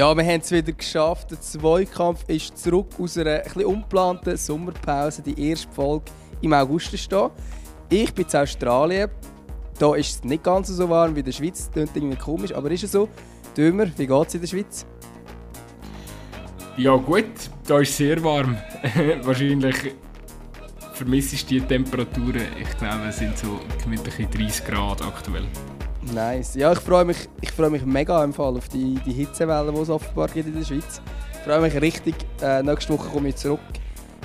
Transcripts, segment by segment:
Ja, wir haben es wieder geschafft. Der Zweikampf ist zurück aus einer etwas unplanten Sommerpause. Die erste Folge im August stehen. Ich bin in Australien. Da ist es nicht ganz so warm wie in der Schweiz. Das klingt irgendwie komisch, aber ist es so. Dömer, wie geht es in der Schweiz? Ja gut, da ist es sehr warm. Wahrscheinlich vermisse ich die Temperaturen. Ich glaube, es sind so gemütliche 30 Grad aktuell. Nice. Ja, ich freue mich, ich mich mega im Fall auf die, die Hitzewelle, die es offenbar gibt in der Schweiz. Ich freue mich richtig. Äh, nächste Woche komme ich zurück.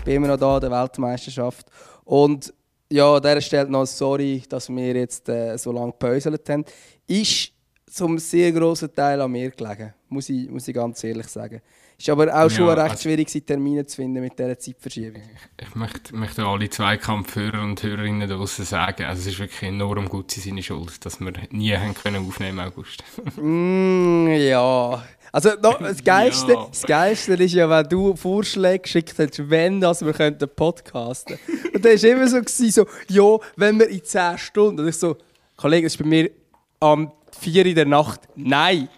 Bin immer noch da an der Weltmeisterschaft. Und ja, an dieser Stelle noch sorry, dass wir jetzt äh, so lange gepäuselt haben. Ist zum sehr grossen Teil an mir gelegen, muss ich, muss ich ganz ehrlich sagen. Ist aber auch schon recht also, schwierig, Termine zu finden mit dieser Zeitverschiebung. Ich, möchte, möchte alle Zweikampfhörer und Hörerinnen draußen sagen, also es ist wirklich enorm gut seine Schuld, dass wir nie haben können aufnehmen im August. mm, ja. Also no, das, Geilste, ja. das Geilste ist ja, wenn du Vorschläge geschickt hast, wenn dass wir könnten podcasten Und dann war immer so, gewesen, so, ja, wenn wir in 10 Stunden. Und ich so, Kollege, das ist bei mir am 4 in der Nacht. Nein!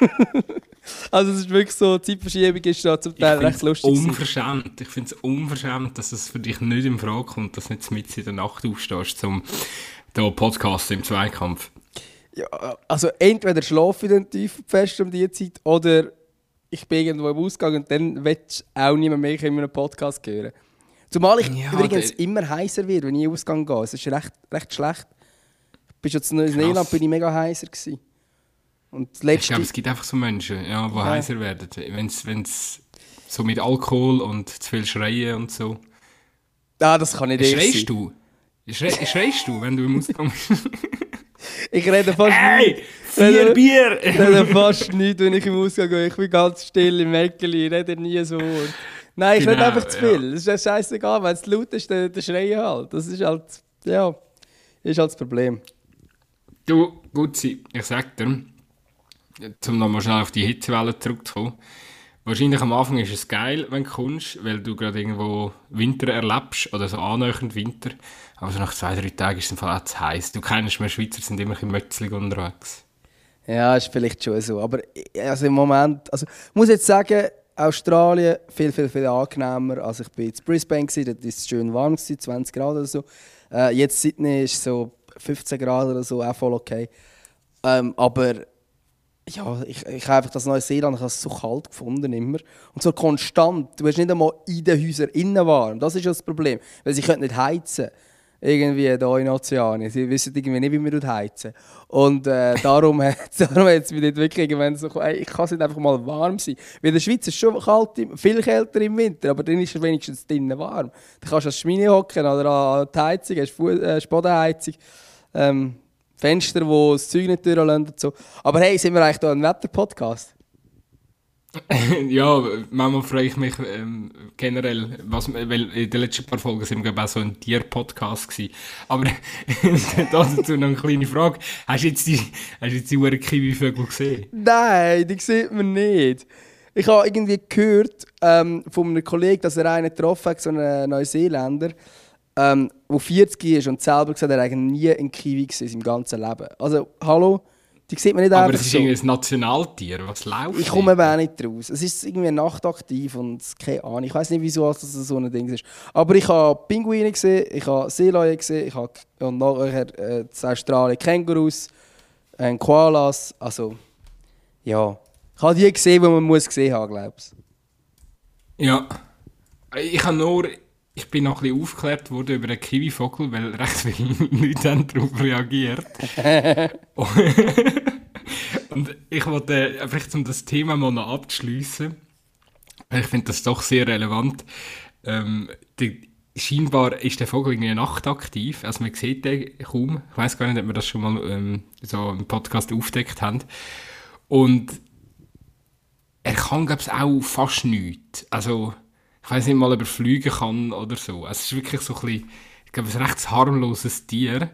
Also es ist wirklich so, Zeitverschiebung ist da zum Teil recht lustig. Unverschämt. Ich finde es unverschämt, dass es für dich nicht in Frage kommt, dass du nicht mit in der Nacht aufstehst, zum da Podcast im Zweikampf. Ja, also entweder schlafe ich dann tief fest um diese Zeit oder ich bin irgendwo im Ausgang und dann willst du auch niemand mehr in einem Podcast hören. Zumal ich ja, übrigens immer heißer werde, wenn ich in den Ausgang gehe. Es ist recht, recht schlecht. Bis jetzt in Neuseeland bin ich mega heißer gewesen. Und ich glaube, es gibt einfach so Menschen, ja, die ja. heiser werden. Wenn es so mit Alkohol und zu viel Schreien und so. Ah, das kann nicht ich Schreist du? Schrei, schreist du, wenn du im Ausgang bist? ich rede fast hey, nicht. Vier Bier! Ich rede fast nicht, wenn ich im Ausgang gehe. Ich bin ganz still im Mäckeli, ich rede nie so. Nein, ich genau, rede einfach zu viel. Es ja. ist scheißegal, wenn es laut ist, dann, dann schreie halt. Das ist halt, ja, ist halt das Problem. Du, Gutzi, ich sag dir, um nochmal schnell auf die Hitzewelle zurückzukommen. Wahrscheinlich am Anfang ist es geil, wenn du kommst, weil du gerade irgendwo Winter erlebst oder so annähernd Winter. Aber so nach zwei, drei Tagen ist es im Fall zu heiß. Du kennst, wir Schweizer sind immer ein bisschen unterwegs. Ja, ist vielleicht schon so. Aber also im Moment, also ich muss jetzt sagen, Australien viel, viel, viel angenehmer. Also ich bin in Brisbane, dort war es schön warm, 20 Grad oder so. Äh, jetzt Sydney ist so 15 Grad oder so, auch voll okay. Ähm, aber ja, ich, ich habe einfach das Neuseeland ich so kalt gefunden immer. Und so konstant. Du hast nicht einmal in den Häusern innen warm. Das ist das Problem. Weil sie können nicht heizen. Irgendwie hier in Ozeanien. Sie wissen irgendwie nicht, wie man heizen Und äh, darum, hat es mich nicht wirklich irgendwann so ey, ich kann es nicht einfach mal warm sein. Weil in der Schweiz ist es schon kalt, viel kälter im Winter, aber dann ist es wenigstens drinnen warm. Dann kannst du als Schmine hocken oder an die Heizung, hast äh, Bodenheizung. Ähm, Fenster, wo das Zeug nicht durchlassen und so. Aber hey, sind wir eigentlich hier ein Wetter-Podcast? ja, manchmal freue ich mich ähm, generell, was, weil in den letzten paar Folgen sind wir auch so ein Tier-Podcast gewesen. Aber dazu noch eine kleine Frage. Hast du jetzt die, hast du jetzt die Kiwi-Vögel gesehen? Nein, die sieht man nicht. Ich habe irgendwie gehört ähm, von einem Kollegen, dass er einen getroffen hat, so einen Neuseeländer, ähm, der 40 ist und selber gesagt er eigentlich nie ein Kiwi in seinem ganzen Leben. Also, hallo, die sieht man nicht Aber es ist so. irgendwie ein Nationaltier, was läuft? Ich komme eben auch nicht raus. Es ist irgendwie nachtaktiv und keine Ahnung. Ich weiß nicht, wieso das so ein Ding ist. Aber ich habe Pinguine gesehen, ich habe Seeleute gesehen, ich habe und nachher äh, in Australien Kängurus, äh, Koalas. Also, ja. Ich habe die gesehen, die man muss gesehen haben, glaube ich. Ja. Ich habe nur ich bin noch ein bisschen aufgeklärt worden über den Kiwivogel, weil recht viele Leute haben darauf reagiert. und ich wollte, äh, vielleicht um das Thema mal noch abzuschliessen, ich finde das doch sehr relevant. Ähm, die, scheinbar ist der Vogel irgendwie nachtaktiv, also man sieht den kaum. Ich weiß gar nicht, ob wir das schon mal ähm, so im Podcast aufdeckt haben. Und er kann, glaube ich, auch fast nichts. Also ich weiß nicht mal, ob er fliegen kann oder so. Es ist wirklich so ein bisschen, ich glaube, ein recht harmloses Tier.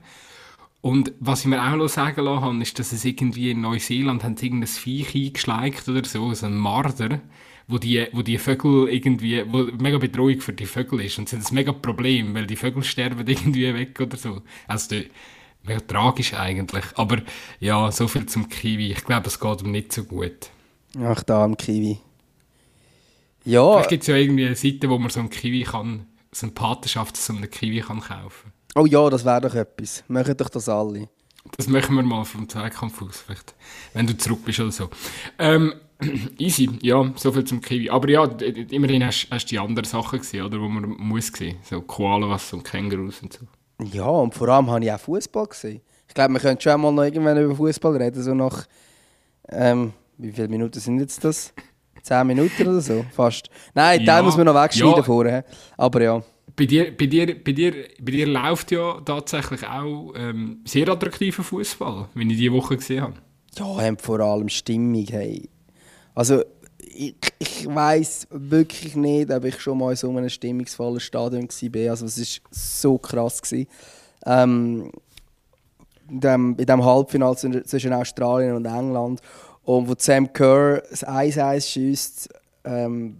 Und was ich mir auch noch sagen lassen habe, ist, dass es irgendwie in Neuseeland haben irgendein Viech eingeschleicht oder so, so ein Marder, wo die, wo die Vögel irgendwie, wo mega Bedrohung für die Vögel ist. Und ist ein mega Problem, weil die Vögel sterben irgendwie weg oder so. Also, mega tragisch eigentlich. Aber ja, so viel zum Kiwi. Ich glaube, es geht ihm nicht so gut. Ach, da am Kiwi. Ja. Vielleicht gibt es ja irgendwie eine Seite, wo man so einen Kiwi kann, so eine Patenschaft so einen Kiwi kann kaufen Oh ja, das wäre doch etwas. Machen doch das alle. Das machen wir mal vom Zweikampf aus, vielleicht. Wenn du zurück bist oder so. Ähm, easy, ja, so viel zum Kiwi. Aber ja, immerhin hast du die anderen Sachen gesehen, oder? Wo man muss sehen. So Koalas und Kängurus und so. Ja, und vor allem habe ich auch Fußball gesehen. Ich glaube, wir können schon mal noch irgendwann über Fußball reden, so nach. Ähm, wie viele Minuten sind jetzt das? Zehn Minuten oder so? Fast. Nein, ja, den muss man noch wegschneiden ja. vorher. Aber ja. Bei dir, bei, dir, bei, dir, bei dir läuft ja tatsächlich auch ähm, sehr attraktiver Fußball, wenn ich diese Woche gesehen habe. Ja, vor allem Stimmung. Hey. Also, ich, ich weiß wirklich nicht, ob ich schon mal in so einem stimmungsvollen Stadion war. Also, es war so krass. Ähm, in dem, in dem Halbfinale zwischen Australien und England. Und wo Sam Kerr das 1-1 schießt, ähm,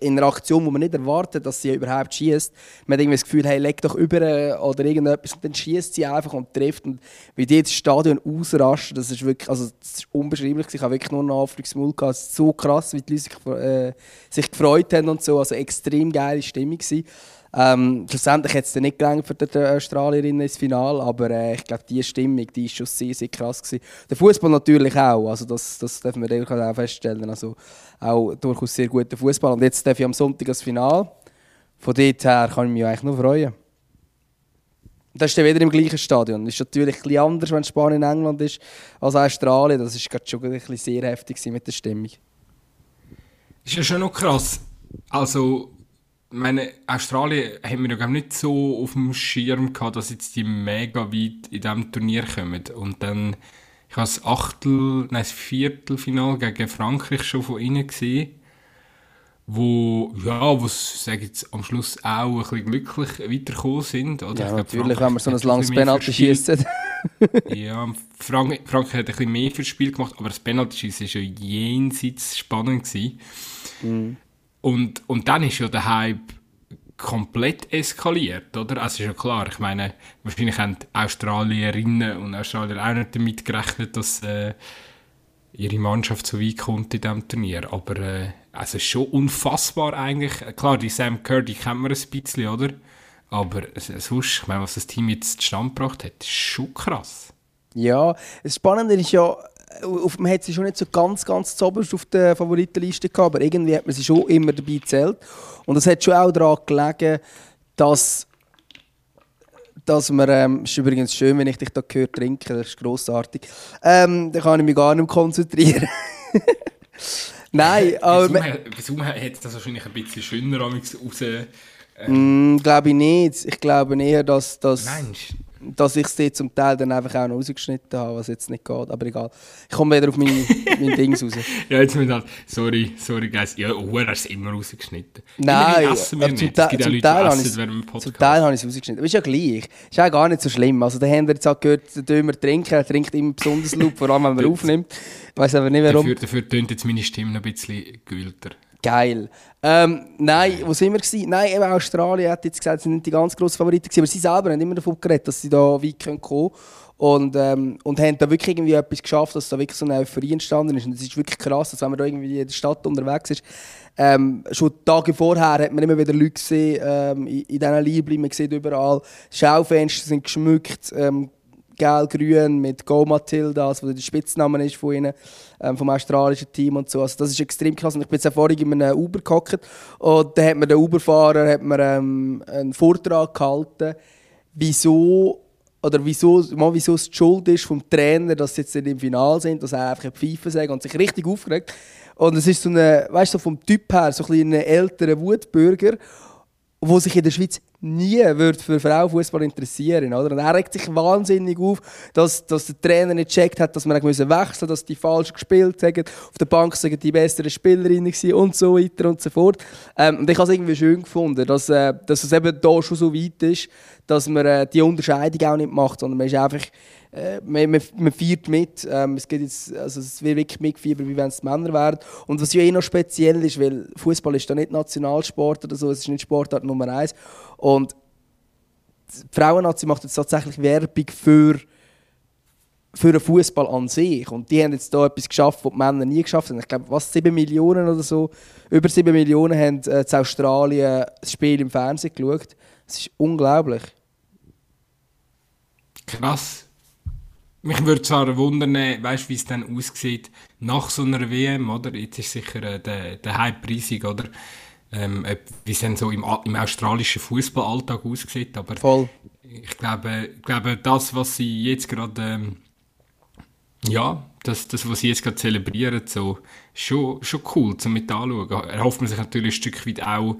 in einer Aktion, wo man nicht erwartet, dass sie überhaupt schießt. Man hat irgendwie das Gefühl, hey, leg doch über oder irgendetwas. Und dann schießt sie einfach und trifft. Und wie die das Stadion ausrasten, das ist wirklich, also das ist unbeschreiblich. Ich habe wirklich nur noch Anführungsmund gehabt. Es ist so krass, wie die Leute sich, äh, sich gefreut haben und so. Also extrem geile Stimmung gewesen. Ähm, schlussendlich hat es nicht gelangt für die Australierinnen ins Finale, aber äh, ich glaube, die Stimmung die ist schon sehr, sehr krass gewesen. Der Fußball natürlich auch, also das, das dürfen wir auch feststellen. Also auch durchaus sehr guter Fußball. Und jetzt darf ich am Sonntag das Finale. Von dort her kann ich mich eigentlich nur freuen. Das ist dann wieder im gleichen Stadion. Das ist natürlich bisschen anders, wenn Spanien in England ist, als Australien. Das gerade schon ein sehr heftig mit der Stimmung. Ist ja schon noch krass. Also meine, Australien haben wir ja nicht so auf dem Schirm gehabt, dass jetzt die mega weit in diesem Turnier kommen. Und dann, ich habe das Achtel, nein, das Viertelfinal gegen Frankreich schon von ihnen gesehen, wo, ja, wo sage jetzt am Schluss auch ein bisschen glücklich weitergekommen sind. Oder? Ja, natürlich, wenn man so ein langes Penalty schießt. ja, Frank Frankreich hat ein bisschen mehr fürs Spiel gemacht, aber das Penalty schießen war ja jenseits spannend. Gewesen. Mhm. Und, und dann ist ja der Hype komplett eskaliert, oder? Also ist ja klar, ich meine, wahrscheinlich haben Australierinnen und Australier auch nicht damit gerechnet, dass äh, ihre Mannschaft so weit kommt in diesem Turnier. Aber äh, also ist schon unfassbar eigentlich. Klar, die Sam Kerr, die kennt man ein bisschen, oder? Aber sonst, ich meine, was das Team jetzt zustande gebracht hat, ist schon krass. Ja, das Spannende ist ja, auf, man hat sie schon nicht so ganz, ganz zoberst auf der Favoritenliste gehabt, aber irgendwie hat man sie schon immer dabei gezählt. Und es hat schon auch daran gelegen, dass, dass man, ähm, es ist übrigens schön, wenn ich dich da höre trinken, das ist grossartig, ähm, dann kann ich mich gar nicht mehr konzentrieren. Nein, aber... Wieso, wieso hat das wahrscheinlich ein bisschen schöner raus... Ähm, mm, glaube ich nicht. Ich glaube eher, dass... dass Mensch dass ich es zum Teil dann einfach auch noch rausgeschnitten habe, was jetzt nicht geht. Aber egal. Ich komme wieder auf mein, mein Ding raus. Ja, jetzt mit halt, sorry, sorry, guys. Ja, oh, hast es immer rausgeschnitten. Nein, aber zum, Te zum, Teil zum Teil habe ich es rausgeschnitten. Aber ist ja gleich. Ist auch gar nicht so schlimm. Also, da haben wir jetzt auch gehört, der Dömer trinken. Er trinkt immer besonders laut, vor allem wenn man aufnimmt. Ich weiß aber nicht warum. Dafür, dafür tönt jetzt meine Stimme noch ein bisschen gülter. Geil. Ähm, nein, wo sind wir gewesen? Nein, eben Australien hat jetzt gesagt, sie sind nicht die ganz grossen Favoriten gewesen, aber sie selber haben immer davon geredet, dass sie da weit kommen können. Und, ähm, und haben da wirklich irgendwie etwas geschafft, dass da wirklich so eine Euphorie entstanden ist. Und es ist wirklich krass, dass wenn man da irgendwie in der Stadt unterwegs ist, ähm, schon Tage vorher hat man immer wieder Leute gesehen, ähm, in, in diesen Liebling, man sieht überall, Schaufenster sind geschmückt, ähm, gelb-grün mit Go Matilda, was der Spitzname ist von ihnen, ähm, vom australischen Team und so. Also das ist extrem krass. Und ich bin jetzt vorhin in einem Uber gehockt und da hat mir der Uberfahrer hat mir, ähm, einen Vortrag gehalten, wieso oder wieso, mal, wieso es die Schuld ist vom Trainer, dass sie jetzt im Finale sind, dass er einfach ein Pfeife sagt und sich richtig aufgeregt. Und es ist so eine, weißt du, so vom Typ her, so ein älterer Wutbürger, der sich in der Schweiz nie wird für Frauenfußball interessieren oder? Und er regt sich wahnsinnig auf, dass, dass der Trainer nicht gecheckt hat, dass man wechseln musste, dass die falsch gespielt haben, auf der Bank sagen die besseren Spielerinnen und so weiter und so fort. Ähm, und ich habe es irgendwie schön gefunden, dass, äh, dass es eben da schon so weit ist, dass man äh, die Unterscheidung auch nicht macht, sondern man ist einfach äh, man, man, man feiert mit. Ähm, es, geht jetzt, also es wird wirklich mitgefiebert, wie wenn es Männer wären. Und was ja eh noch speziell ist, weil Fußball ist da nicht Nationalsport oder so, es ist nicht Sportart Nummer eins. Und die Frauennazi macht jetzt tatsächlich Werbung für für den Fußball an sich. Und die haben jetzt da etwas geschafft, was die Männer nie geschafft haben. Ich glaube, was 7 Millionen oder so, über 7 Millionen haben äh, in Australien das Spiel im Fernsehen geschaut. Das ist unglaublich. Krass. Mich würde zwar wundern, weißt wie es dann aussieht nach so einer WM, oder? Jetzt ist sicher äh, der, der Hype riesig, oder? Ähm, wie es dann so im, im australischen Fußballalltag aussieht. Aber Voll. ich glaube, ich glaube, das, was sie jetzt gerade, ähm, ja, das, das, was sie jetzt gerade zelebrieren, so, schon, schon cool zum mit anschauen. Erhofft man sich natürlich ein Stück weit auch,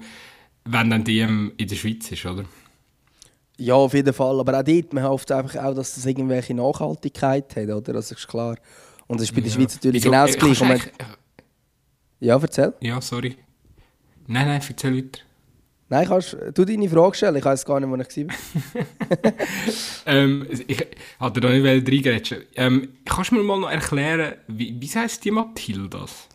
wenn dann die in der Schweiz ist, oder? Ja, auf jeden Fall. Aber auch dort, man hofft einfach auch, dass das irgendwelche Nachhaltigkeit hat, oder? Das ist klar. Und das ist bei der Schweiz natürlich Wieso? genau das Äh, Gleiche. Ja, erzähl. Ja, sorry. Nein, nein, erzähl weiter. Nein, kannst du deine Frage stellen. Ich weiß gar nicht, wo ich war. Ähm, ich hatte da nicht reingrätschen. Ähm, kannst du mir mal noch erklären, wie, wie heißt die Mathildas?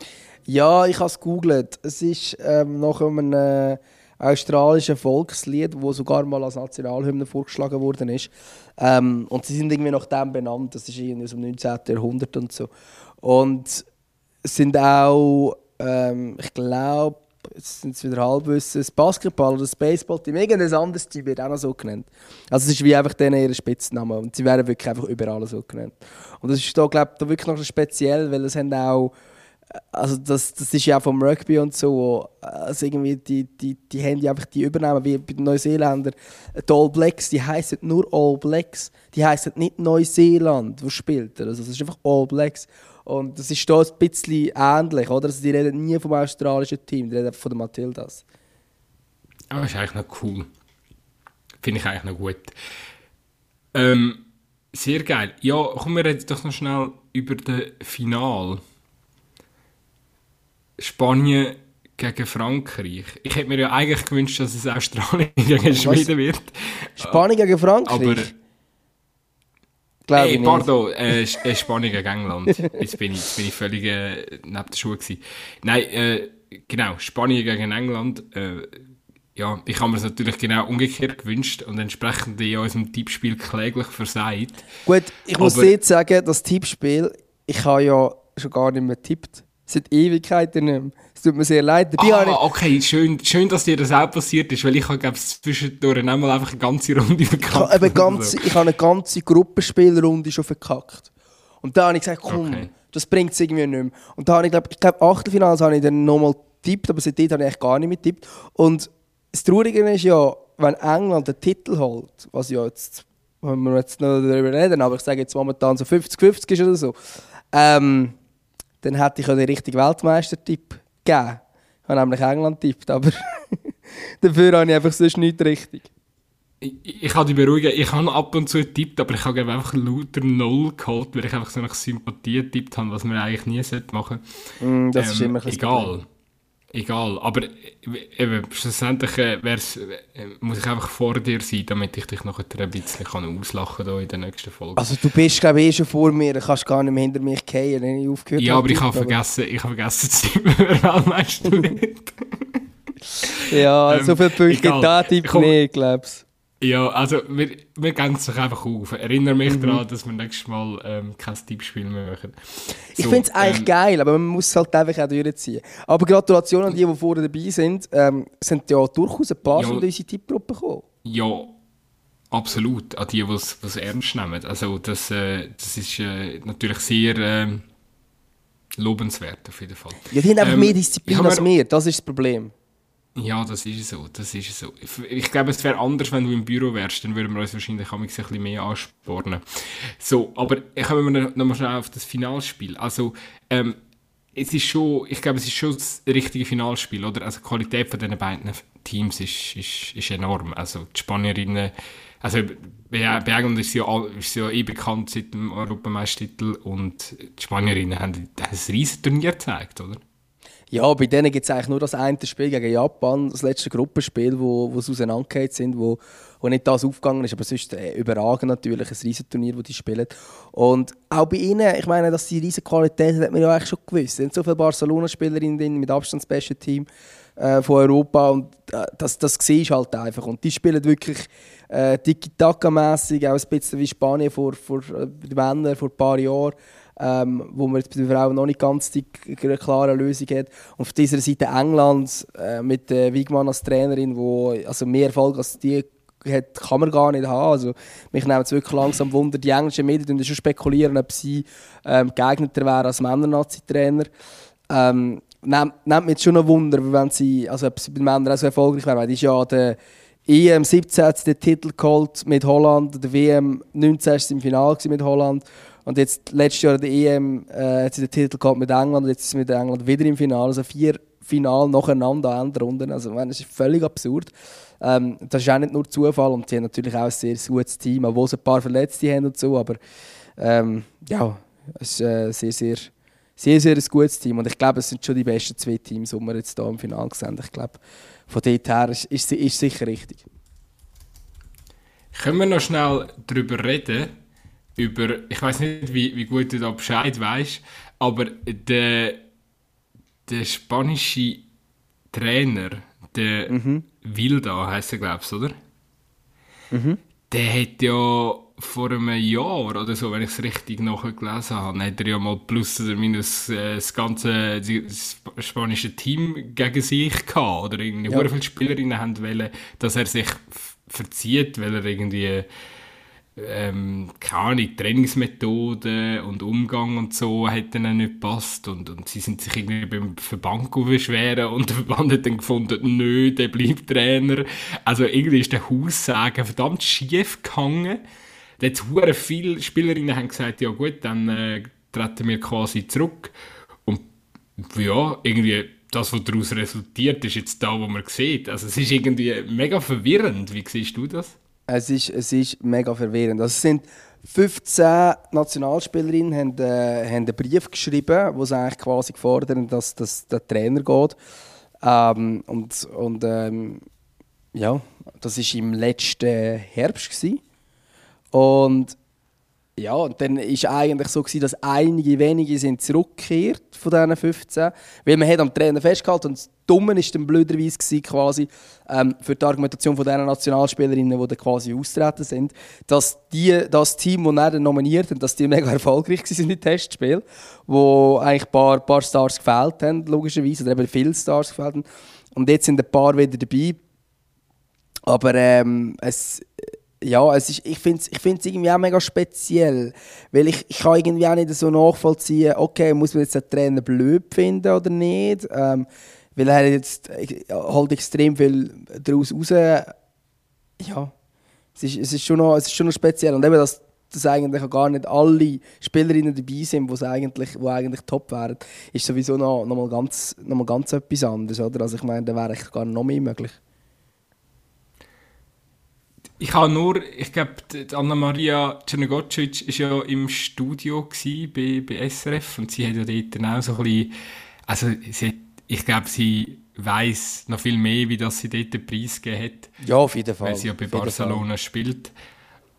Ja, ich habe es gegoogelt. Es ist ähm, nach einem äh, australischen Volkslied, das sogar mal als Nationalhymne vorgeschlagen worden ist. Ähm, und sie sind irgendwie nach dem benannt. Das ist irgendwie aus dem 19. Jahrhundert und so. Und sind auch, ähm, ich glaube, jetzt sind es wieder Halbwissen, das Basketball oder das Baseballteam, irgendein anderes Team wird auch noch so genannt. Also es ist wie einfach denen ihr Spitzname und sie werden wirklich einfach überall so genannt. Und das ist da, glaube ich, da wirklich noch speziell, weil es haben auch also das, das ist ja auch vom Rugby und so, also irgendwie die, die, die haben ja einfach die übernehmen, wie bei den Neuseeländern. Die All Blacks, die heißen nur All Blacks, die heißen nicht Neuseeland, wo spielt er. Also es ist einfach All Blacks. Und das ist da ein bisschen ähnlich, oder? Also die reden nie vom australischen Team, die reden von den Matildas. Aber ist eigentlich noch cool. Finde ich eigentlich noch gut. Ähm, sehr geil. Ja, kommen wir jetzt doch noch schnell über das Final. Spanien gegen Frankreich. Ich hätte mir ja eigentlich gewünscht, dass es Australien gegen Schweden wird. Spanien gegen Frankreich? Aber, Glaube Ey, pardon, äh, äh, Spanien gegen England. Jetzt bin ich, jetzt bin ich völlig äh, neben der Schuhe gewesen. Nein, äh, genau, Spanien gegen England. Äh, ja, ich habe mir es natürlich genau umgekehrt gewünscht und entsprechend in unserem Tippspiel kläglich versagt. Gut, ich muss jetzt sagen, das Tippspiel, ich habe ja schon gar nicht mehr getippt. Seit Ewigkeiten nicht mehr. Es tut mir sehr leid. Dabei habe ich, Ah, okay, schön, schön, dass dir das auch passiert ist, weil ich habe, glaube ich, zwischendurch einmal einfach eine ganze Runde Ich verkackt. oder ganze, so. ich habe eine ganze Gruppenspielrunde schon verkackt. Und da habe ich gesagt, komm, Okay. das bringt es irgendwie nicht mehr. Und da habe ich, glaube ich, glaub, Achtelfinals habe ich dann nochmal getippt, aber seitdem habe ich eigentlich gar nicht mehr getippt. Und das Traurige ist ja, wenn England den Titel holt, was ja jetzt, wenn wir jetzt noch darüber reden, aber ich sage jetzt momentan so 50-50 ist oder so, ähm, dann hätte ich ja den richtigen Weltmeistertipp gegeben. Ich habe nämlich England tippt, aber dafür habe ich einfach sonst nicht richtig. Ich, ich kann dich beruhigen, ich habe ab und zu getippt, aber ich habe einfach lauter Null geholt, weil ich einfach so nach Sympathie getippt habe, was man eigentlich nie sollte machen Mm, das ist Ähm, immer ein Egal. Egal. Aber eben, schlussendlich äh, wär's, äh, muss ich einfach vor dir sein, damit ich dich noch ein bisschen kann auslachen kann in der nächsten Folge. Also du bist glaube ich eh schon vor mir, du kannst gar nicht mehr hinter mich fallen, wenn ich aufgehört ja, aber ich habe vergessen, ich habe vergessen zu tippen, wer Weltmeister wird. Ja, Ähm, so viele Punkte da Tipp Komm. nicht, glaub's. Ja, also wir, wir gehen es doch einfach auf. Erinnere mich Mhm. daran, dass wir nächstes Mal ähm, kein Tippspiel mehr machen. Ich So, finde es eigentlich ähm, geil, aber man muss es halt einfach auch durchziehen. Aber Gratulation an die, die vorne dabei sind. Ähm, sind ja durchaus ein paar Ja. in unsere Tippgruppe gekommen. Ja, absolut. An die, die es ernst nehmen. Also das, äh, das ist äh, natürlich sehr ähm, lobenswert auf jeden Fall. Ja, die haben einfach Ähm, mehr ich Disziplin als wir, das ist das Problem. Ja, das ist so, das ist so. Ich, glaube, es wäre anders, wenn du im Büro wärst, dann würden wir uns wahrscheinlich ein bisschen mehr anspornen. So, aber kommen wir noch mal schnell auf das Finalspiel. Also, ähm, es ist schon, ich glaube, es ist schon das richtige Finalspiel, oder? Also, die Qualität von diesen beiden Teams ist, ist, ist enorm. Also, die Spanierinnen, also, bei, England ist sie, ja, ist sie ja eh bekannt seit dem Europameistertitel und die Spanierinnen haben, haben ein riesen Turnier gezeigt, oder? Ja, bei denen gibt es eigentlich nur das eine Spiel gegen Japan, das letzte Gruppenspiel, wo, wo sie auseinandergegangen sind, wo, wo nicht das aufgegangen ist. Aber sonst äh, überragend natürlich, ein Riesenturnier, das die spielen. Und auch bei ihnen, ich meine, dass sie riesen Qualität hat man ja eigentlich schon gewusst. Es sind so viele Barcelona-Spielerinnen mit Abstand das beste Team. äh, von Europa und äh, das, das siehst halt einfach. Und die spielen wirklich äh, tiki-taka-mässig, auch ein bisschen wie Spanien vor, vor äh, die Männer vor ein paar Jahren. Ähm, wo man jetzt bei den Frauen noch nicht ganz die klare Lösung hat. Und auf dieser Seite England äh, mit äh, Wigman als Trainerin, wo also mehr Erfolg als die hat, kann man gar nicht haben. Also, mich nimmt es wirklich langsam Wunder. Die englischen Medien schon spekulieren, ob sie ähm, geeigneter wären als Männer-Nazi-Trainer. Ähm, nimmt, nimmt mich schon ein Wunder, wenn sie, also ob sie bei Männern auch so erfolgreich wären. Die ist ja der EM 17 hat den Titel geholt mit Holland, der WM 19 war im Finale mit Holland. Und jetzt letztes Jahr der EM äh, hat sie den Titel gehabt mit England und jetzt ist sie mit England wieder im Finale. Also vier Finale nacheinander Endrunden. Also meine, das ist völlig absurd. Ähm, das ist auch nicht nur Zufall und sie haben natürlich auch ein sehr gutes Team, obwohl sie ein paar Verletzte haben und so, aber ähm, ja, es ist äh, sehr, sehr, sehr, sehr ein gutes Team und ich glaube, es sind schon die besten zwei Teams, die wir jetzt hier im Finale gesehen Ich glaube, von dort her ist, ist sicher richtig. Können wir noch schnell darüber reden, über, ich weiß nicht, wie, wie gut du da Bescheid weißt, aber der, der spanische Trainer, der mhm. Wilda heisst er, glaubst du, oder? Mhm. Der hat ja vor einem Jahr oder so, wenn ich es richtig nachgelesen habe, hat er ja mal plus oder minus äh, das ganze das spanische Team gegen sich gehabt. Oder irgendwie ja. viele Spielerinnen haben wollen, dass er sich verzieht, weil er irgendwie ähm, keine Ahnung, Trainingsmethoden und Umgang und so hat ihnen nicht gepasst und, und sie sind sich irgendwie beim Verband beschweren und der Verband hat dann gefunden, nö, der bleibt Trainer. Also irgendwie ist der Haussagen verdammt schief gegangen. Jetzt hure viele Spielerinnen haben gesagt, ja gut, dann äh, treten wir quasi zurück und ja, irgendwie das, was daraus resultiert, ist jetzt da, wo man sieht. Also es ist irgendwie mega verwirrend. Wie siehst du das? Es ist, es ist mega verwirrend. Also es sind 15 Nationalspielerinnen haben, äh, haben einen Brief geschrieben, wo sie eigentlich quasi fordern, dass, dass der Trainer geht. Ähm, und und ähm, ja, das war im letzten Herbst. Gewesen. Und ja, und dann war eigentlich so, gewesen, dass einige wenige sind zurückgekehrt von diesen 15. Weil man hat am Trainer festgehalten und das Dumme war dann blöderweise gewesen, quasi, ähm, für die Argumentation von diesen Nationalspielerinnen, die dann quasi austreten sind, dass die, das Team, das dann nominiert hat, dass die mega erfolgreich waren im Testspiel, wo eigentlich ein paar, paar Stars gefehlt haben, logischerweise, oder eben viele Stars gefehlt haben. Und jetzt sind ein paar wieder dabei. Aber ähm, es ja, es ist, ich finde es ich irgendwie auch mega speziell, weil ich, ich kann irgendwie auch nicht so nachvollziehen, okay, muss man jetzt den Trainer blöd finden oder nicht, ähm, weil er jetzt halt extrem viel daraus raus, ja, es ist, es ist, schon, noch, es ist schon noch speziell und eben, dass, dass eigentlich gar nicht alle Spielerinnen dabei sind, die eigentlich, eigentlich top wären, ist sowieso noch, noch, mal ganz, noch mal ganz etwas anderes, oder? Also ich meine, da wäre gar noch mehr möglich. Ich habe nur, ich glaube, Anna-Maria Czernogocic war ja im Studio bei, bei SRF und sie hat ja dort dann auch so ein bisschen, also hat, ich glaube, sie weiß noch viel mehr, wie das sie dort den Preis gegeben hat. Ja, auf jeden Fall. Weil sie ja bei Barcelona spielt.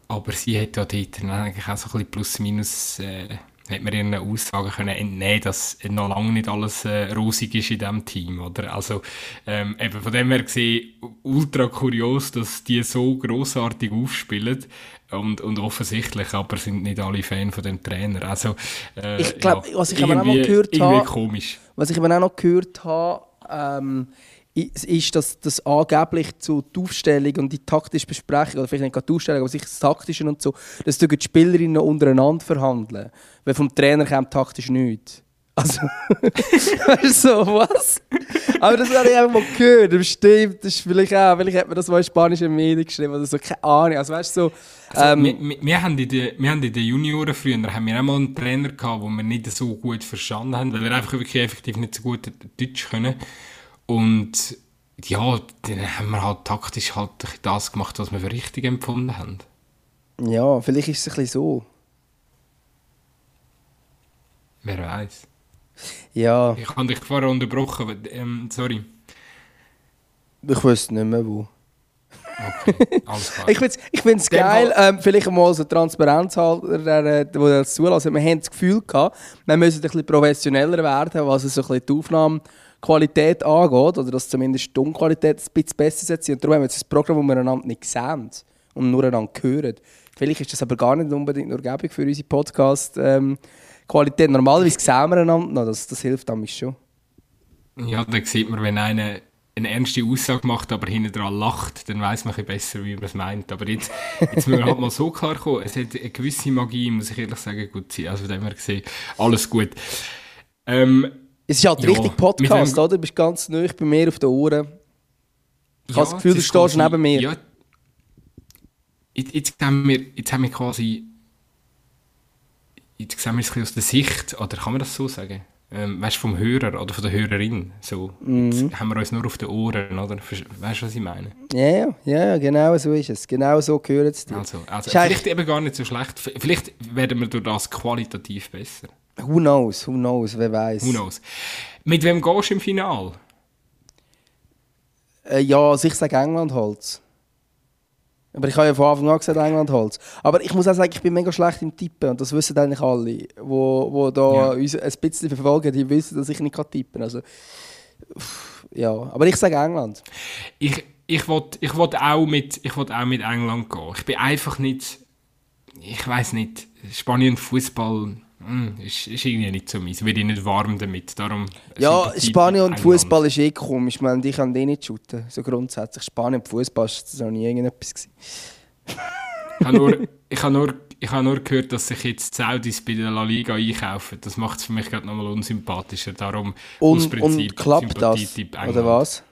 Aber sie hat ja dort dann eigentlich auch so ein bisschen plus minus äh, hat man ihren Aussagen können entnehmen, dass noch lange nicht alles äh, rosig ist in diesem Team, oder? Also, ähm, eben von dem her gesehen, ultra kurios, dass die so grossartig aufspielen und, und offensichtlich aber sind nicht alle Fan von dem Trainer. Also, äh, ich glaube, ja, was ich aber auch noch gehört habe, komisch. Was ich aber auch noch gehört habe, ähm, ist, dass das angeblich zu der Aufstellung und die taktische Besprechung, oder vielleicht nicht gerade die Aufstellung, aber sicher das Taktische und so, dass die Spielerinnen untereinander verhandeln. Weil vom Trainer kommt taktisch nichts. Also, so, was? Aber das habe ich einfach mal gehört. Das stimmt, das ist vielleicht auch, vielleicht hat man das mal in spanischen Medien geschrieben oder so, keine Ahnung. Also, weißt du, so. Also, ähm, wir, wir, wir, haben in den, wir haben in den Junioren früher haben wir auch mal einen Trainer gehabt, den wir nicht so gut verstanden haben, weil er einfach wirklich effektiv nicht so gut Deutsch können. Und ja, dann haben wir halt taktisch halt das gemacht, was wir für richtig empfunden haben. Ja, vielleicht ist es ein bisschen so. Wer weiß. Ja. Ich habe dich vorher unterbrochen, ähm, sorry. Ich weiß nicht mehr wo. Okay, alles klar. ich finde es geil, ähm, vielleicht mal so Transparenzhalter, der, der das zulässt. Wir haben das Gefühl gehabt, wir müssen ein bisschen professioneller werden, was so ein bisschen die Aufnahme Qualität angeht, oder dass zumindest die Tonqualität ein bisschen besser sein Und darum haben wir jetzt ein Programm, wo wir einander nicht sehen und nur einander hören. Vielleicht ist das aber gar nicht unbedingt nur gäbig für unsere Podcast-Qualität. Ähm, Normalerweise sehen wir einander noch, das, das hilft damit schon. Ja, dann sieht man, wenn einer eine ernste Aussage macht, aber hinten dran lacht, dann weiß man ein besser, wie man es meint. Aber jetzt, jetzt müssen wir halt mal so klar kommen, es hat eine gewisse Magie, muss ich ehrlich sagen, gut sein. Also, da wir gesehen, alles gut. Ähm, es ist halt ja, richtig Podcast, oder? Du bist ganz neu bei mir auf den Ohren. Ich ja, habe das Gefühl, du stehst neben mir. Ja, jetzt, jetzt, haben wir, jetzt haben wir quasi. Jetzt sehen wir es aus der Sicht, oder kann man das so sagen? ähm, weißt, vom Hörer oder von der Hörerin. So. Mhm. haben wir uns nur auf den Ohren, oder? Weißt du, was ich meine? Ja, ja, ja, genau so ist es. Genau so gehört es dir. Also, also vielleicht eben gar nicht so schlecht. Vielleicht werden wir durch das qualitativ besser. Who knows, who knows, wer weiß. Who knows. Mit wem gehst du im Finale? Äh, ja, also ich sage England Holz. Aber ich habe ja von Anfang an gesagt, England Holz. Aber ich muss auch sagen, ich bin mega schlecht im Tippen. Und das wissen eigentlich alle, wo, wo da ja. uns ein bisschen verfolgen, die wissen, dass ich nicht tippen kann. Also, ja, aber ich sage England. Ich, ich wollte ich wollt auch, mit, wollt auch mit England gehen. Ich bin einfach nicht, ich weiß nicht, Spanien Fußball ist, ist irgendwie nicht so meins. Werde ich nicht warm damit. Darum ja, Spanien und Fußball ist eh komisch. Ich meine, ich kann die nicht shooten. So grundsätzlich. Spanien und Fußball ist noch nie irgendetwas. ich habe nur, ich habe nur, ich habe nur gehört, dass sich jetzt die Saudis bei der La Liga einkaufen. Das macht es für mich gerade nochmal unsympathischer. Darum und, aus Prinzip und klappt das? Oder was?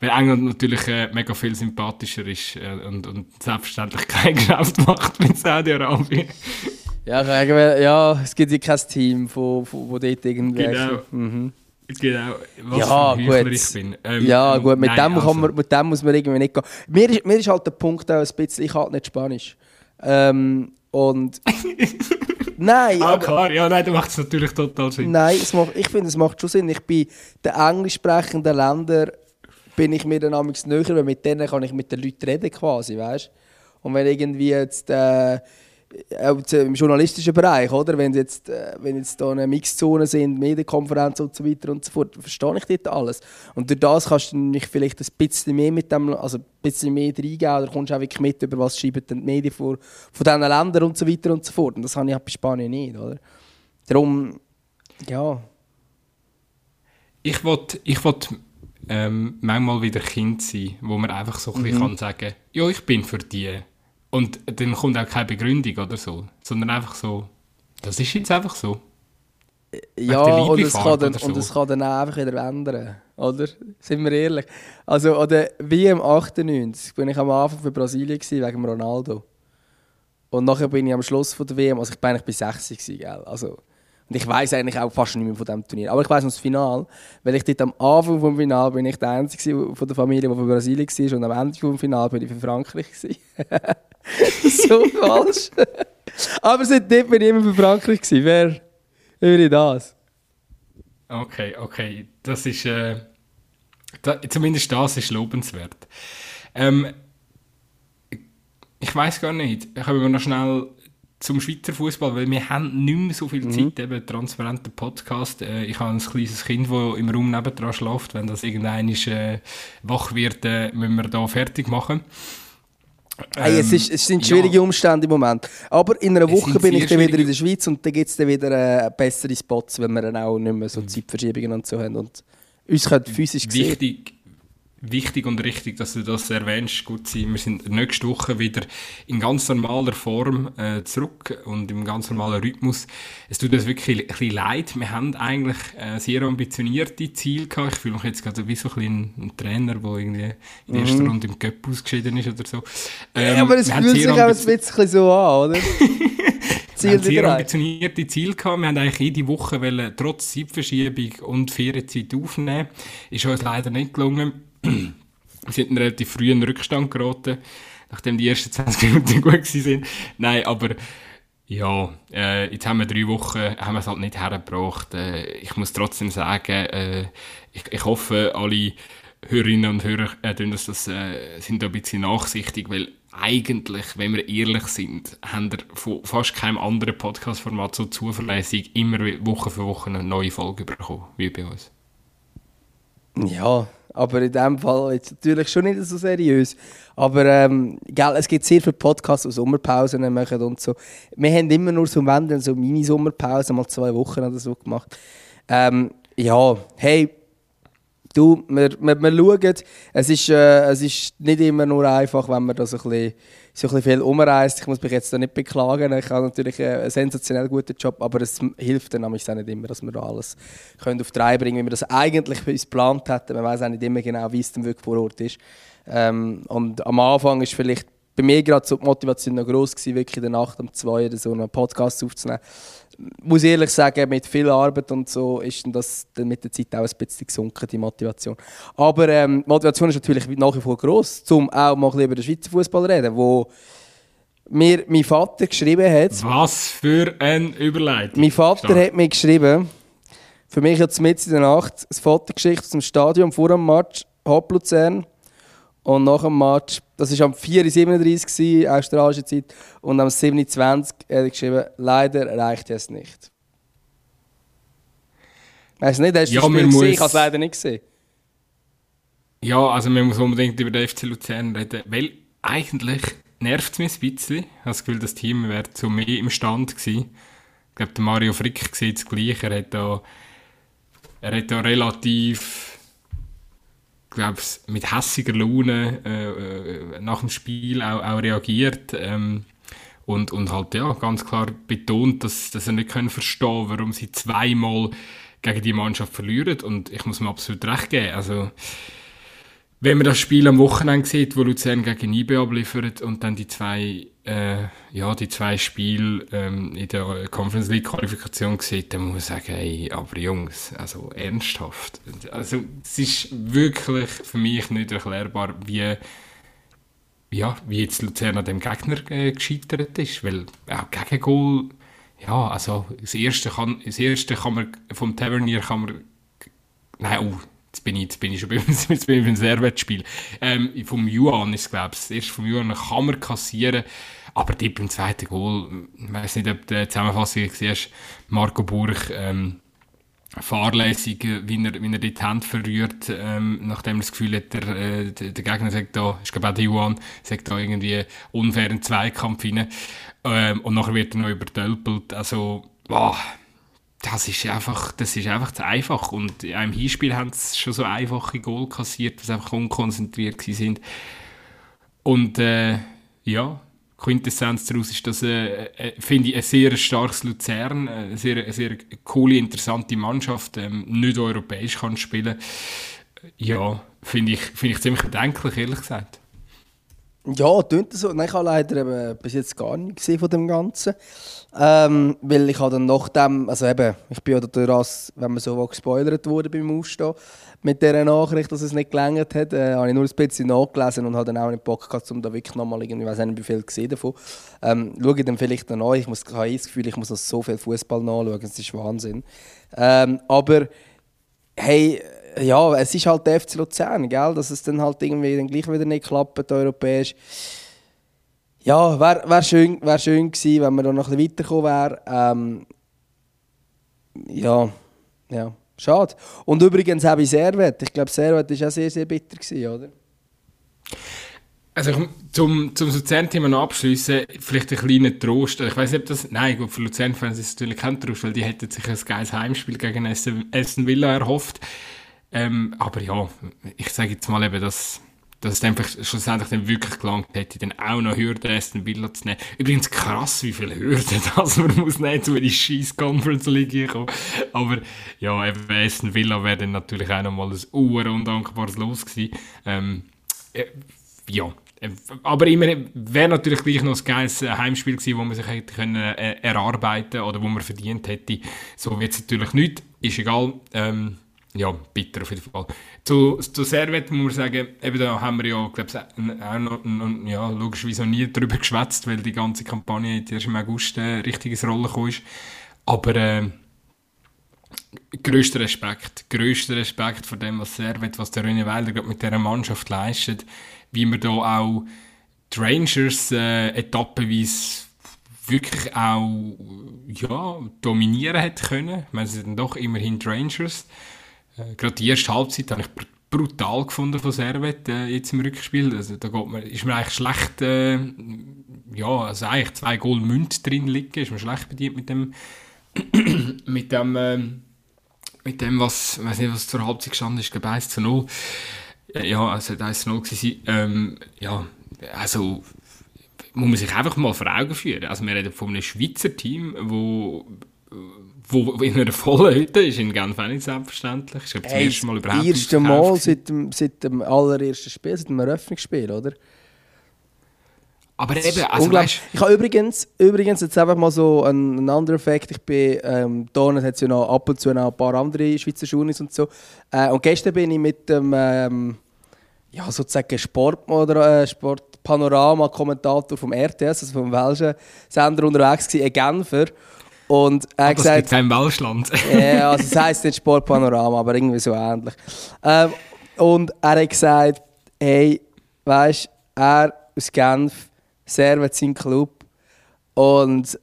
Weil England natürlich äh, mega viel sympathischer ist äh, und, und selbstverständlich kein Geschäft macht mit Saudi-Arabien. Ja, ja, es gibt ja kein Team, wo, wo, wo dort irgendwie... Genau. Mhm. Genau, was ja, für gut. ich bin. Ähm, ja, gut, mit, nein, dem also. man, mit dem muss man irgendwie nicht gehen. Mir ist, mir ist halt der Punkt auch ein bisschen, ich halt nicht Spanisch. Ähm, und... nein, ah, aber, klar, ja, nein, da macht es natürlich total Sinn. Nein, es macht, ich finde, es macht schon Sinn. Ich bin den englisch sprechenden Ländern bin ich mir dann amigs näher, weil mit denen kann ich mit den Leuten reden quasi, weißt? Und wenn irgendwie jetzt... Äh, im journalistischen Bereich, oder? Wenn jetzt, äh, wenn jetzt da eine Mixzone sind, Medienkonferenzen und so weiter und so fort, verstehe ich dort alles. Und durch das kannst du dich vielleicht ein bisschen mehr mit dem, also ein bisschen mehr reingeben oder kommst auch wirklich mit, über was schreiben die Medien vor, von diesen Ländern und so weiter und so fort. Und das habe ich halt bei Spanien nicht, oder? Darum, ja. Ich wollte ich wollt, ähm, manchmal wieder Kind sein, wo man einfach so ein bisschen mhm. kann sagen, ja, ich bin für die und dann kommt auch keine Begründung oder so, sondern einfach so, das ist jetzt einfach so. Ja, und es, kann dann, so. und es kann dann auch einfach wieder ändern, oder? Sind wir ehrlich. Also, oder wie im 98 bin ich am Anfang für Brasilien gewesen, wegen Ronaldo. Und nachher bin ich am Schluss von der WM, also ich bin eigentlich bei 60 gewesen, gell? Also, und ich weiß eigentlich auch fast nicht mehr von diesem Turnier. Aber ich weiß noch das Finale, weil ich dort am Anfang vom Finale bin ich der Einzige von der Familie, der für Brasilien war und am Ende vom Finale bin ich für Frankreich. so falsch. Aber seitdem bin ich immer für Frankreich. Gewesen. Wer würde das? Okay, okay. Das ist. Äh, da, zumindest das ist lobenswert. Ähm, ich weiß gar nicht. Können wir noch schnell zum Schweizer Fußball, weil wir haben nicht mehr so viel mhm. Zeit, eben transparenter Podcast. Äh, ich habe ein kleines Kind, das im Raum nebendran schläft. Wenn das irgendein äh, wach wird, äh, müssen wir da fertig machen. Hey, es, ist, es sind schwierige ja. Umstände im Moment. Aber in einer Woche bin ich dann wieder in der Schweiz und dann gibt es dann wieder äh, bessere Spots, wenn wir dann auch nicht mehr so mhm. Zeitverschiebungen und so haben und uns können physisch Wichtig, sehen wichtig und richtig, dass du das erwähnst. Gut. Wir sind nächste Woche wieder in ganz normaler Form äh, zurück und im ganz normalen Rhythmus. Es tut uns wirklich ein bisschen leid. Wir haben eigentlich äh, sehr ambitionierte Ziele gehabt. Ich fühle mich jetzt gerade wie so ein, ein Trainer, der irgendwie in der ersten mhm. Runde im Cup ausgeschieden ist oder so. Ähm, ja, aber es fühlt sich auch ein bisschen so an, oder? wir haben sehr ambitionierte Ziele gehabt. Wir haben eigentlich jede Woche wollen, trotz Zeitverschiebung und Ferienzeit aufnehmen. Ist uns leider nicht gelungen. Sind einen relativ frühen Rückstand geraten, nachdem die ersten 20 Minuten gut waren. Nein, aber ja, äh, jetzt haben wir drei Wochen, haben wir es halt nicht hergebracht. Äh, ich muss trotzdem sagen, äh, ich, ich hoffe, alle Hörerinnen und Hörer äh, das, das, äh, sind da ein bisschen nachsichtig, weil eigentlich, wenn wir ehrlich sind, haben wir von fast keinem anderen Podcast-Format so zuverlässig immer Woche für Woche eine neue Folge bekommen, wie bei uns. Ja, aber in dem Fall jetzt natürlich schon nicht so seriös. Aber ähm, gell, es gibt sehr viele Podcasts, die Sommerpausen machen und so. Wir haben immer nur so, wenn so Mini-Sommerpausen, mal zwei Wochen oder so gemacht. Ähm, ja, hey, du, wir, wir, wir schauen. Es ist, äh, es ist nicht immer nur einfach, wenn man da so ein bisschen, so ein viel umreist. Ich muss mich jetzt da nicht beklagen. Ich habe natürlich einen sensationell guten Job, aber es hilft dann auch nicht immer, dass wir da alles können auf die Reihe bringen wie wir das eigentlich für uns geplant hätten. Man weiß auch nicht immer genau, wie es dann wirklich vor Ort ist. Ähm, und am Anfang ist vielleicht bei mir gerade so die Motivation noch groß gewesen, wirklich in der Nacht um zwei oder so einen Podcast aufzunehmen muss ehrlich sagen, mit viel Arbeit und so ist das dann mit der Zeit auch ein bisschen gesunken, die Motivation. Aber ähm, die Motivation ist natürlich nach wie vor gross, um auch mal über den Schweizer Fußball zu reden, wo mir mein Vater geschrieben hat. Was für eine Überleitung. Mein Vater Stark. hat mir geschrieben, für mich jetzt mit in der Nacht, eine Fotogeschichte aus dem Stadion vor dem Match, Hop Luzern. Und nach dem Match, das war am 4.37 Uhr, australische Zeit, und am 7.20 Uhr hat er geschrieben, leider reicht es nicht. Weißt du nicht, hast du ja, das Spiel gesehen? Ich habe es leider nicht gesehen. Ja, also man muss unbedingt über den FC Luzern reden, weil eigentlich nervt es mich ein bisschen. Ich habe das Gefühl, das Team wäre zu mehr im Stand gewesen. Ich glaube, der Mario Frick sieht das Gleiche. Er hat da, er hat da relativ glaube mit hässiger Laune äh, äh, nach dem Spiel auch, auch reagiert ähm, und, und halt ja, ganz klar betont, dass, dass er nicht können verstehen warum sie zweimal gegen die Mannschaft verlieren und ich muss mir absolut recht geben. Also, wenn man das Spiel am Wochenende sieht, wo Luzern gegen IB abliefert und dann die zwei, äh, ja, die zwei Spiele ähm, in der Conference League Qualifikation sieht, dann muss man sagen, ey, aber Jungs, also ernsthaft. Also, es ist wirklich für mich nicht erklärbar, wie, ja, wie jetzt Luzern an dem Gegner äh, gescheitert ist, weil auch gegen Goal, ja, also das erste kann, das erste kann man vom Tavernier kann man, nein, oh, Jetzt bin ich, jetzt bin ich schon beim, jetzt bin ich beim Servetspiel. Ähm, vom Juan ist glaube ich, das erste vom Juan kann man kassieren, aber die beim zweiten Goal, ich weiß nicht, ob du die Zusammenfassung hast, Marco Burg, ähm, fahrlässig, wie er, wie er die Hand verrührt, ähm, nachdem er das Gefühl hat, der, äh, der, Gegner sagt da, ich glaube auch der Juan, sagt da irgendwie unfairen Zweikampf rein. Ähm, und nachher wird er noch übertölpelt. Also, boah, das ist einfach, das ist einfach zu einfach. Und im Hinspiel haben sie schon so einfache Goal kassiert, die einfach unkonzentriert sind. Und äh, ja, Quintessenz daraus ist, dass, äh, äh, finde ich, ein sehr starkes Luzern, eine sehr, eine sehr coole, interessante Mannschaft, ähm, nicht europäisch kann spielen. Ja, finde ich, find ich ziemlich bedenklich, ehrlich gesagt. Ja, tönt so. Nein, ich habe leider eben bis jetzt gar nichts gesehen von dem Ganzen. Ähm, weil ich habe dann nach dem, also eben, ich bin ja das, wenn man so gespoilert wurde beim Aufstehen, mit dieser Nachricht, dass es nicht gelangt hat, äh, habe ich nur ein bisschen nachgelesen und habe dann auch nicht Bock gehabt, um da wirklich nochmal irgendwie, ich weiß nicht, wie viel gesehen davon. Ähm, schaue ich dann vielleicht noch an. Ich muss, habe das Gefühl, ich muss noch so viel Fußball nachschauen, das ist Wahnsinn. Ähm, aber, hey, ja, es ist halt der FC Luzern, gell? dass es dann halt irgendwie dann gleich wieder nicht klappt, europäisch. Ja, wäre wär schön, wär schön gewesen, wenn wir da noch ein bisschen weitergekommen wären. Ähm, ja, ja, schade. Und übrigens habe ich Servet. Ich glaube, Servet war auch sehr, sehr bitter, gewesen, oder? Also zum, zum Luzern-Thema noch abschließen, vielleicht ein kleiner Trost. Ich weiß nicht, ob das. Nein, gut, für Luzern-Fans ist es natürlich kein Trost, weil die hätten sich ein geiles Heimspiel gegen Aston Villa erhofft. Ähm, aber ja, ich sage jetzt mal eben, dass, dass es einfach schlussendlich dann wirklich gelangt hätte, dann auch noch Hürden Aston Villa zu nehmen. Übrigens krass, wie viele Hürden das man muss nehmen, um in die scheiß Conference League kommen. Aber ja, eben Aston Villa wäre dann natürlich auch nochmal ein uhr undankbares Los gewesen. Ähm, äh, ja, aber immer wäre natürlich gleich noch ein geiles Heimspiel gewesen, wo man sich hätte können, äh, erarbeiten oder wo man verdient hätte. So wird es natürlich nicht, ist egal. Ähm, ja, bitter auf jeden Fall. Zu, zu Servet muss man sagen, eben da haben wir ja, glaube ich, auch noch, noch, ja, logischerweise noch nie darüber geschwätzt, weil die ganze Kampagne erst im August äh, richtig ins Rollen gekommen ist. Aber äh, größter Respekt, größter Respekt vor dem, was Servet, was der René Weiler gerade mit dieser Mannschaft leistet, wie man da auch die Rangers äh, etappenweise wirklich auch ja, dominieren hat können. Sie sind doch immerhin die Rangers. Äh, gerade die erste Halbzeit habe ich br brutal gefunden von Servet äh, jetzt im Rückspiel. Also da geht man, ist mir eigentlich schlecht, äh, ja, also eigentlich zwei Goal Münd drin liegen, ist mir schlecht bedient mit dem, mit dem, äh, mit dem, was, weiß nicht, was zur Halbzeit gestanden ist, glaube 1 zu 0. Ja, also 1 zu 0 gewesen. Ähm, ja, also muss man sich einfach mal vor Augen führen. Also wir reden von einem Schweizer Team, wo wo in einer vollen Hütte ist, in Genf auch nicht selbstverständlich. Ich glaube, das Hey, erste Mal überhaupt das erste Mal seit dem, seit dem allerersten Spiel, seit dem Eröffnungsspiel, oder? Aber Das eben, also unglaublich. weißt, ich habe übrigens, übrigens jetzt einfach mal so einen, einen anderen Effekt. Ich bin, ähm, da hat es ja noch ab und zu noch ein paar andere Schweizer Schulis und so. Äh, und gestern bin ich mit dem, ähm, ja, sozusagen Sport oder äh, Sportpanorama-Kommentator vom RTS, also vom welschen Sender unterwegs gewesen, ein Genfer. Und er ah, hat das gesagt, gibt es auch im Welschland. ja, also es heisst nicht Sportpanorama, aber irgendwie so ähnlich. Ähm, und er hat gesagt, hey, weißt er aus Genf servet seinen Club und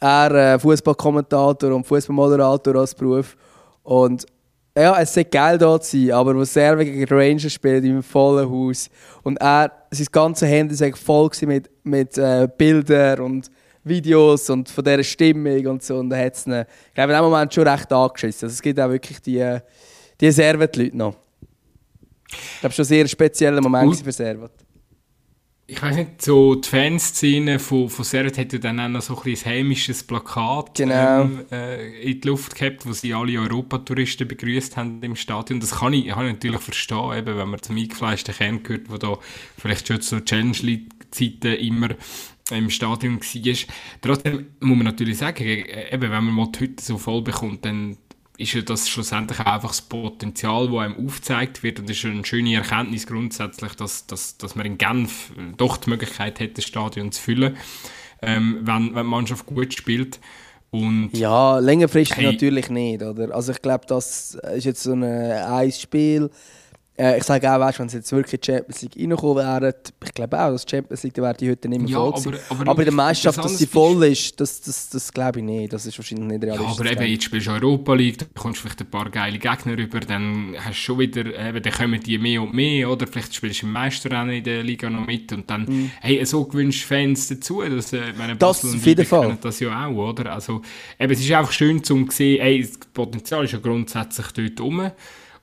er äh, Fußballkommentator und Fußballmoderator als Beruf. Und ja, es ist geil zu sein, aber was Serve gegen Rangers spielt im vollen Haus und er, sein ganzes Handy war voll mit, mit äh, Bildern und Videos und von dieser Stimmung und so. Und da hat es ihn, ich glaube, in dem Moment schon recht angeschissen. Also es gibt auch wirklich die, die Servet-Leute noch. Ich glaube, schon ein sehr spezieller Moment Und- für Servet. Ich weiß nicht, so die Fanszene von, von Servet hat ja dann auch noch so ein, bisschen ein hämisches Plakat Genau. ähm, äh, in die Luft gehabt, wo sie alle Europatouristen begrüßt haben im Stadion. Das kann ich, kann ich natürlich verstehen, eben, wenn man zum eingefleischten Kern gehört, wo da vielleicht schon so Challenge League-Zeiten immer im Stadion war. Trotzdem muss man natürlich sagen, äh, eben, wenn man die Hütte so voll bekommt, dann ist ja das schlussendlich einfach das Potenzial, das einem aufgezeigt wird. Und das ist eine schöne Erkenntnis grundsätzlich, dass, dass, dass man in Genf doch die Möglichkeit hat, das Stadion zu füllen, ähm, wenn, wenn die Mannschaft gut spielt. Und Ja, längerfristig Hey. natürlich nicht, oder? Also ich glaube, das ist jetzt so ein Eisspiel. Äh, ich sage auch, weißt, wenn sie jetzt wirklich in die Champions League reinkommen wären, ich glaube auch, dass die Champions League, wäre die heute nicht mehr Ja, voll aber- gewesen. aber aber, in der Meisterschaft, dass sie voll ist, das, das, das glaube ich nicht. Das ist wahrscheinlich nicht Ja, realistisch. aber eben, jetzt spielst du Europa League, da kommst du vielleicht ein paar geile Gegner rüber, dann hast du schon wieder, eben, dann kommen die mehr und mehr, oder vielleicht spielst du im Meisterrennen in der Liga noch mit und dann, hey, so gewünscht Fans dazu, dass, äh, meine Mhm. Das Basel und Fall. können das ja auch, oder? Also, eben, es ist einfach schön zu sehen, ey, das Potenzial ist ja grundsätzlich dort rum.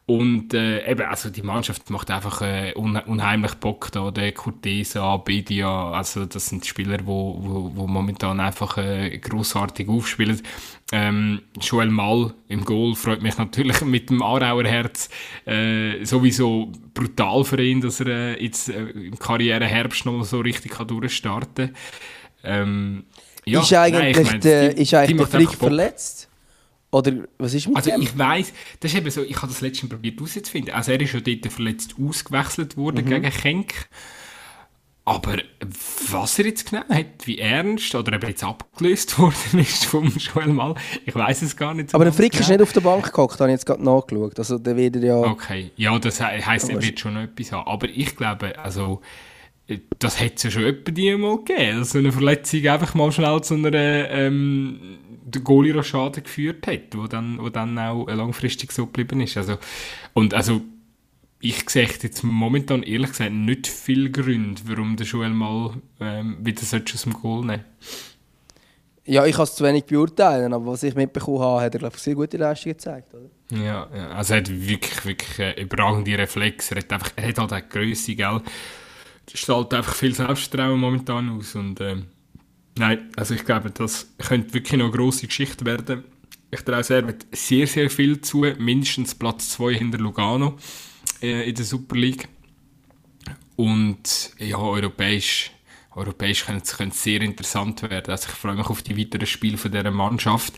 Und äh, eben, also die Mannschaft macht einfach äh, unhe unheimlich Bock da, der Cortesa, Bedia, also das sind Spieler, die wo, wo, wo momentan einfach äh, grossartig aufspielen. Ähm, Joel Mall im Goal freut mich natürlich mit dem Aarauer Herz äh, sowieso brutal für ihn, dass er äh, jetzt äh, im Karriereherbst noch so richtig kann durchstarten kann. Ähm, ja, ist nein, eigentlich, ich meine, der, die- ist eigentlich der Bock. verletzt? Oder was ist mit Also dem? ich weiß, das ist eben so, ich habe das letztens probiert herauszufinden. Also er ist ja dort verletzt ausgewechselt Mhm. worden gegen Kenk. Aber was er jetzt genau hat, wie ernst oder eben jetzt abgelöst worden ist vom Joel Mal, ich weiß es gar nicht so aber der Frick ist genau. nicht auf der Bank gehockt, habe ich jetzt gerade nachgeschaut. Also der wird ja... Okay, ja, das he heisst, er wird schon noch etwas haben. Aber ich glaube, also, das hätte es ja schon etwa die mal gegeben, dass so eine Verletzung einfach mal schnell zu einer ähm, Goalie-Rochade geführt hat, wo dann, wo dann auch langfristig so geblieben ist. Also, und also, ich sehe jetzt momentan ehrlich gesagt nicht viele Gründe, warum der Joel mal ähm, wieder aus dem Goal nehmen Ja, ich kann es zu wenig beurteilen, aber was ich mitbekommen habe, hat er glaube ich sehr gute Leistungen gezeigt. Oder? Ja, ja, also er hat wirklich, wirklich äh, überragende Reflexe. Er hat, einfach, er hat halt auch Größe, gell? Strahlt einfach viel Selbstvertrauen momentan aus. Und, ähm, nein, also ich glaube, das könnte wirklich noch eine grosse Geschichte werden. Ich traue Servet sehr, sehr viel zu. Mindestens Platz 2 hinter Lugano äh, in der Super League. Und ja, europäisch, europäisch könnte es könnte es sehr interessant werden. Also ich freue mich auf die weiteren Spiele von dieser Mannschaft.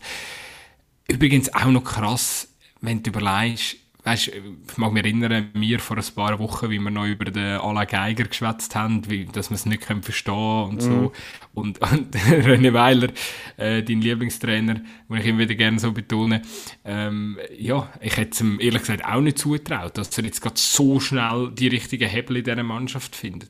Übrigens auch noch krass, wenn du überlegst, weißt, ich mag mich erinnern, wir vor ein paar Wochen, wie wir noch über den Alain Geiger geschwätzt haben, wie, dass wir es nicht können verstehen und so. Und, und René Weiler, äh, dein Lieblingstrainer, den ich immer wieder gerne so betone, ähm, ja, ich hätte es ihm ehrlich gesagt auch nicht zugetraut, dass er jetzt gerade so schnell die richtigen Hebel in dieser Mannschaft findet.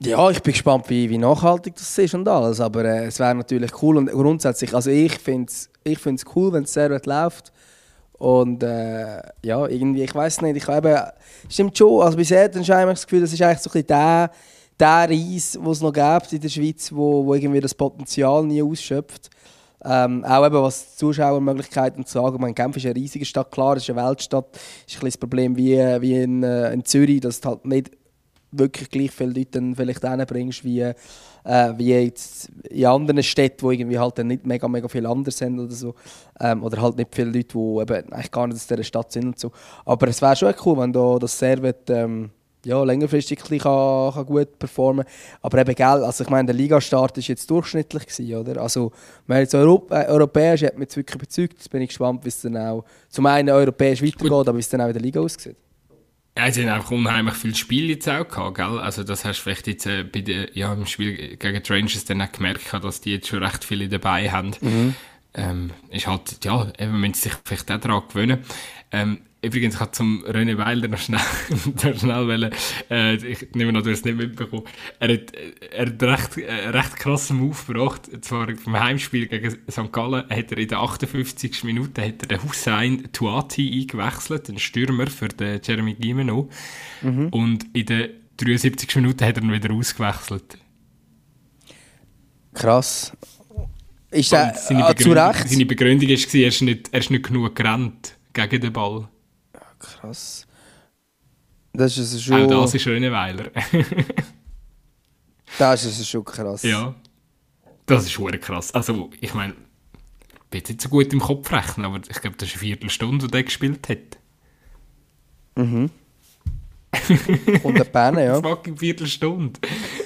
Ja, ich bin gespannt, wie, wie nachhaltig das ist und alles. Aber äh, es wäre natürlich cool und grundsätzlich, also ich finde es ich find's cool, wenn es Servet läuft. Und äh, ja, irgendwie, ich weiß nicht, ich habe stimmt schon, also bisher habe ich das Gefühl, das ist eigentlich so ein bisschen der, der Reis, den es noch gibt in der Schweiz, wo, wo irgendwie das Potenzial nie ausschöpft. Ähm, auch eben was Zuschauermöglichkeiten zu sagen. Meine, Genf ist eine riesige Stadt, klar, es ist eine Weltstadt. Es ist ein das Problem wie, wie in, äh, in Zürich, dass du halt nicht wirklich gleich viele Leute vielleicht hinbringst, wie, äh, wie jetzt in anderen Städten, wo irgendwie halt nicht mega, mega viel anders sind oder so. Ähm, oder halt nicht viele Leute, die eben eigentlich gar nicht aus dieser Stadt sind und so. Aber es wäre schon cool, wenn da das Servet ähm, ja, längerfristig kann, kann gut performen Aber eben, gell, also ich meine, der Ligastart war jetzt durchschnittlich, gewesen, oder? Also, wenn jetzt Europ äh, europäisch hat mich jetzt wirklich überzeugt. Jetzt bin ich gespannt, wie es dann auch zum einen europäisch weitergeht, aber wie es dann auch in der Liga aussieht. Ja, sie haben einfach unheimlich viel Spiel jetzt auch gehabt, gell? Also das hast du vielleicht jetzt äh, bei der, ja, im Spiel gegen die Rangers dann auch gemerkt, dass die jetzt schon recht viele dabei haben. Mhm. Ähm, ist halt, ja, eben, sie sich vielleicht auch daran gewöhnen. Ähm, Übrigens, ich habe zum René Weiler noch schnell, noch schnell wollen, äh, ich nehme an, du hast es nicht mitbekommen. Er hat, er hat recht, äh, recht krassen Move gebracht. Zwar vom Heimspiel gegen St. Gallen hat er in der 58. Minute hat er den Hussein Tuati eingewechselt, den Stürmer für den Jeremy Gimeno. Mhm. Und in der 73. Minute hat er ihn wieder ausgewechselt. Krass. Ist er äh, zu Recht? Seine Begründung war, er ist nicht, er ist nicht genug gerannt gegen den Ball. Krass. Das ist schon... Auch das ist Schöneweiler. das ist schon krass. Ja. Das ist schon krass. Also, ich meine, ich bin nicht so gut im Kopf rechnen, aber ich glaube, das ist eine Viertelstunde, die der gespielt hat. Mhm. und der Berne, ja. Fucking Viertelstunde.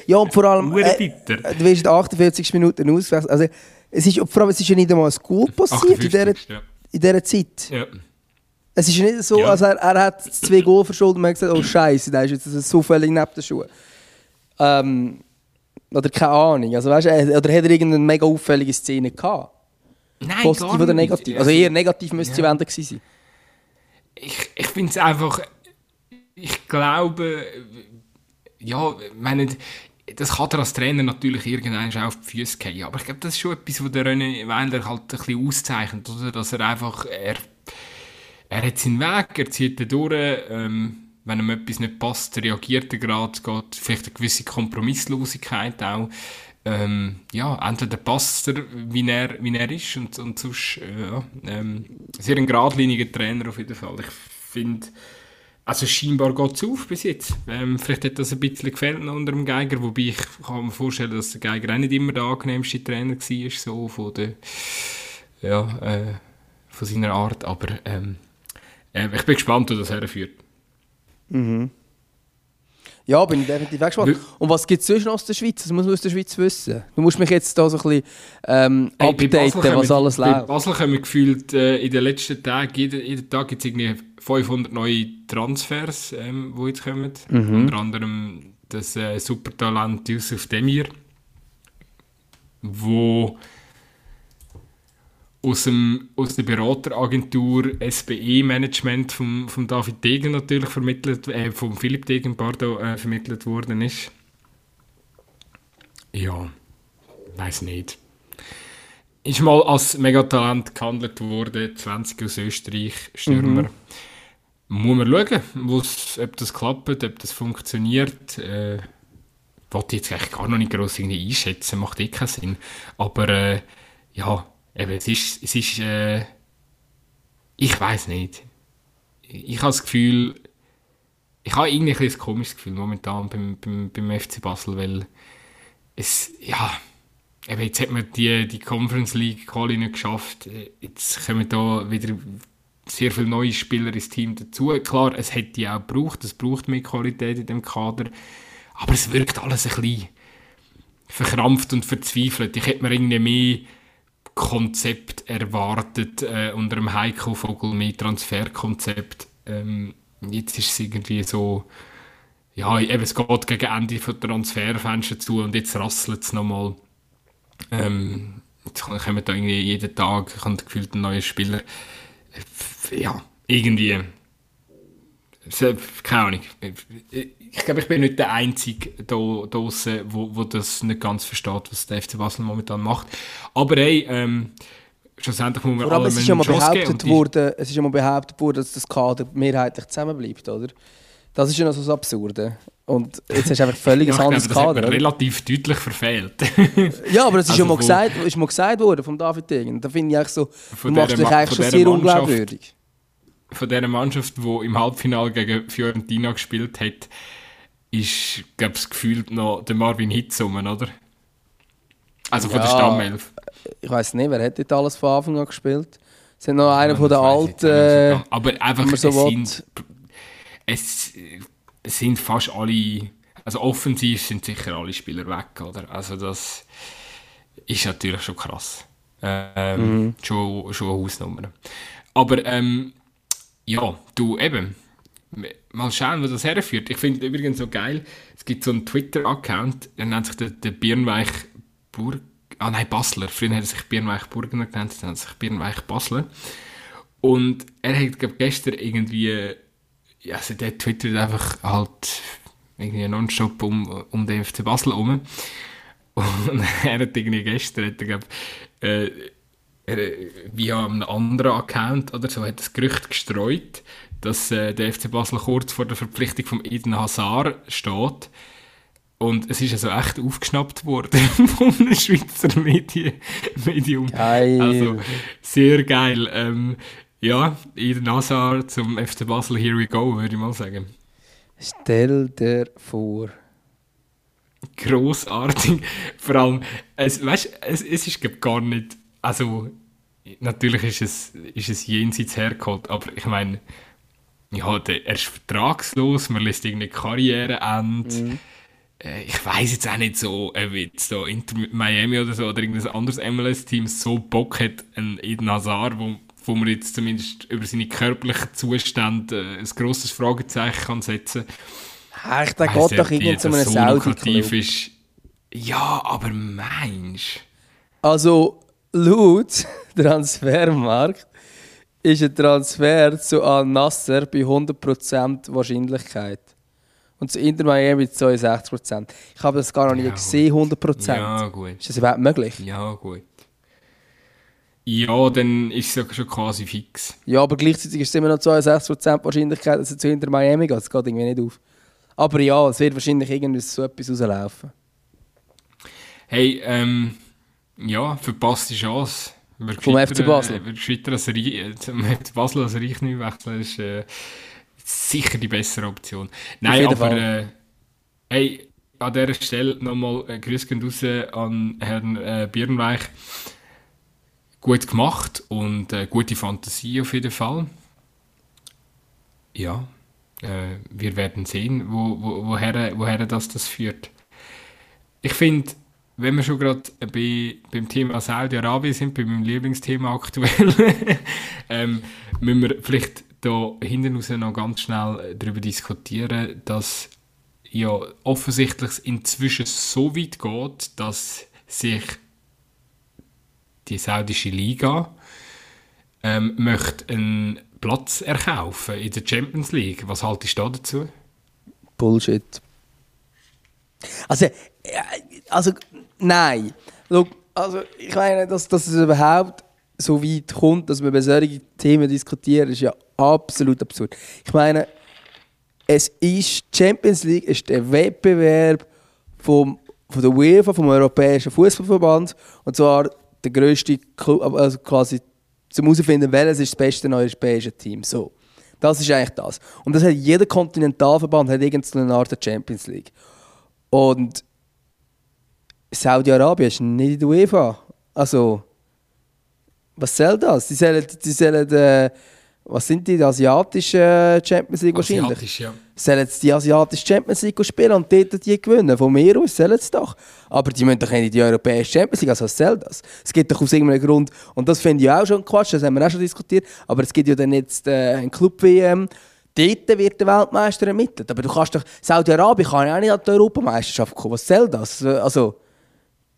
Ja, und vor allem, äh, du wirst 48 Minuten auswechseln. Also, es ist, vor allem, es ist ja nicht einmal ein Goal passiert in dieser, ja. in dieser Zeit. Ja. Es ist nicht so, ja. als er, er hat zwei Goal verschuldet und man hat gesagt, oh Scheiße, da ist jetzt so völlig neben den Schuhen. Ähm, oder keine Ahnung. Also, weißt, oder hat er irgendeine mega auffällige Szene gehabt? Nein, Positiv oder negativ? Also eher negativ müsste ja. sie gewesen sein. Ich, ich finde es einfach... Ich glaube... Ja, meine, das kann er als Trainer natürlich irgendwann schon auf die Füße gehen. Aber ich glaube, das ist schon etwas, was der René Weiler halt ein bisschen auszeichnet. Oder? Dass er einfach... Er, er hat seinen Weg, er zieht ihn durch. Ähm, wenn ihm etwas nicht passt, reagiert er gerade, geht vielleicht eine gewisse Kompromisslosigkeit auch. Ähm, ja, entweder passt er, wie er, wie er ist, und, und sonst, äh, ja, ähm, sehr ein geradliniger Trainer auf jeden Fall. Ich finde, also scheinbar geht es auf bis jetzt. Ähm, vielleicht hat das ein bisschen gefällt unter dem Geiger, wobei ich kann mir vorstellen, dass der Geiger auch nicht immer der angenehmste Trainer war, so von der, ja, äh, von seiner Art, aber ähm, äh, ich bin gespannt, wo das herführt. Mhm. Ja, bin ich definitiv gespannt. Und was gibt es sonst noch aus der Schweiz? Das muss man aus der Schweiz wissen. Du musst mich jetzt da so ein bisschen ähm, hey, updaten, was alles läuft. Bei Basel haben wir gefühlt, äh, in den letzten Tagen, jeden, jeden Tag gibt es irgendwie 500 neue Transfers, ähm, die jetzt kommen. Mhm. Unter anderem das äh, Supertalent Yusuf Demir, wo aus, dem, aus der Berateragentur SBE Management von vom David Degen natürlich vermittelt, äh, vom Philipp Degen, pardon, äh, vermittelt worden ist. Ja, weiß nicht. Ist mal als Megatalent gehandelt worden, 20 aus Österreich, Stürmer. Mhm. Muss man schauen, ob das klappt, ob das funktioniert. Äh, wollte ich jetzt eigentlich gar noch nicht gross einschätzen, macht eh keinen Sinn. Aber äh, ja, eben, es ist, es ist äh, ich weiß nicht. Ich habe das Gefühl, ich habe irgendwie ein, ein komisches Gefühl momentan beim, beim, beim FC Basel, weil es, ja, eben jetzt hat man die, die Conference League Quali nicht geschafft. Jetzt kommen da wieder sehr viele neue Spieler ins Team dazu. Klar, es hätte die auch gebraucht, es braucht mehr Qualität in dem Kader, aber es wirkt alles ein bisschen verkrampft und verzweifelt. Ich hätte mir irgendwie mehr Konzept erwartet äh, unter dem Heiko Vogel mit Transferkonzept. Ähm, jetzt ist es irgendwie so, ja, eben, es geht gegen Ende von Transferfenster zu und jetzt rasselt es nochmal. Ähm, jetzt kommen da irgendwie jeden Tag, ich habe gefühlt einen neuen Spieler. Äh, ja, irgendwie. Keine Ahnung ich glaube, ich bin nicht der Einzige da draußen, wo, wo das nicht ganz versteht, was der FC Basel momentan macht. Aber hey, ähm, schlussendlich muss man Vor allem, es ist ja mal behauptet worden, es ist ja mal behauptet worden, dass das Kader mehrheitlich zusammenbleibt, oder? Das ist ja noch so das Absurde. Und jetzt hast du einfach völlig ja, ein anderes glaube, das Kader. Oder? relativ deutlich verfehlt. ja, aber es ist Also schon mal von- gesagt, ist mal gesagt worden vom David Degen. Da finde ich eigentlich so, du Von machst dich eigentlich von schon sehr unglaubwürdig. Von dieser Mannschaft, die im Halbfinale gegen Fiorentina gespielt hat, ist, glaube ich, gefühlt noch der Marvin Hitz rum, oder? Also von Ja. der Stammelf. Ich weiß nicht, wer hat dort alles von Anfang an gespielt? Es sind noch einer von den alten. Äh. Aber einfach, so es, sind, es, es sind fast alle, also offensiv sind sicher alle Spieler weg, oder? Also das ist natürlich schon krass. Ähm, Mhm. schon, schon eine Hausnummer. Aber ähm, ja, du eben, mal schauen, wo das herführt. Ich finde übrigens so geil, es gibt so einen Twitter-Account, der nennt sich der, der Birnweich Burg. Ah nein, Basler. Früher hat er sich Birnweich Burgener genannt, jetzt nennt er sich Birnweich Basler. Und er hat glaub, gestern irgendwie, ja, also der twittert einfach halt irgendwie nonstop um, um den FC Basel herum. Und er hat irgendwie gestern, hat er, glaub, äh, via einem anderen Account oder so, hat das Gerücht gestreut, dass äh, der FC Basel kurz vor der Verpflichtung von Eden Hazard steht. Und es ist also echt aufgeschnappt worden von einem Schweizer Medien, Medium. Geil. Also, sehr geil. Ähm, ja, Eden Hazard zum FC Basel, here we go, würde ich mal sagen. Stell dir vor. großartig. Vor allem, es, weißt, es, es ist glaub, gar nicht, also natürlich ist es, ist es jenseits hergeholt, aber ich meine, ja, der, er ist vertragslos, man lässt irgendwie die Karriere enden. Äh, Ich weiß jetzt auch nicht so, ob jetzt da Inter Miami oder so oder irgendein anderes MLS-Team so Bock hat, einen Eden Hazard, wo, wo man jetzt zumindest über seine körperlichen Zustände äh, ein grosses Fragezeichen kann setzen kann. Der Weiss geht doch ob die irgend zu einem so Saudi-Club. ist. Ja, aber meinst Also, laut Transfermarkt ist ein Transfer zu Al-Nasser bei 100% Wahrscheinlichkeit. Und zu Inter Miami 62%. Ich habe das gar noch nie Ja, gesehen, 100%. Ja, gut. Ist das überhaupt möglich? Ja, gut. Ja, dann ist es ja schon quasi fix. Ja, aber gleichzeitig ist es immer noch 62% Wahrscheinlichkeit, dass er zu Inter Miami geht. Das geht irgendwie nicht auf. Aber ja, es wird wahrscheinlich irgendwie so etwas rauslaufen. Hey, ähm, ja, verpasste Chance. Wird Vom FC Basel. Äh, wird gescheiter als Reich, äh, Basel als Reich nicht wechseln, ist äh, sicher die bessere Option. Nein, jeden aber Fall. äh, hey, an dieser Stelle nochmal äh, Grüße gehen raus an Herrn äh, Birnweich. Gut gemacht und äh, gute Fantasie auf jeden Fall. Ja, äh, wir werden sehen, wo, wo, woher, woher das, das führt. Ich finde, wenn wir schon gerade bei, beim Thema Saudi-Arabien sind, bei meinem Lieblingsthema aktuell, ähm, müssen wir vielleicht da hinten raus noch ganz schnell darüber diskutieren, dass ja offensichtlich inzwischen so weit geht, dass sich die saudische Liga ähm, möchte einen Platz erkaufen in der Champions League. Was haltest du da dazu? Bullshit. Also, äh, also nein. Schau, also, ich meine, dass, dass es überhaupt so weit kommt, dass wir über solche Themen diskutieren, ist ja absolut absurd. Ich meine, es ist, Champions League ist der Wettbewerb vom, von der UEFA, vom Europäischen Fußballverband, und zwar der grösste Club, also quasi zum herausfinden, welches ist das beste europäische Team. So. Das ist eigentlich das. Und das hat jeder Kontinentalverband hat irgendeine Art der Champions League. Und Saudi-Arabien ist nicht in der UEFA. Also, was soll das? Die sollen, die sollen äh, was sind die, die asiatische Champions League wahrscheinlich? Asiatisch, ja. Sollen jetzt die asiatische Champions League spielen und dort die gewinnen? Von mir aus sollen sie doch. Aber die müssen doch nicht in die europäische Champions League, also was soll das? Es gibt doch aus irgendeinem Grund, und das finde ich auch schon Quatsch, das haben wir auch schon diskutiert, aber es gibt ja dann jetzt äh, einen Club-WM, dort wird der Weltmeister ermittelt. Aber du kannst doch, Saudi-Arabien kann ja auch nicht an die Europameisterschaft kommen, was soll das? Also,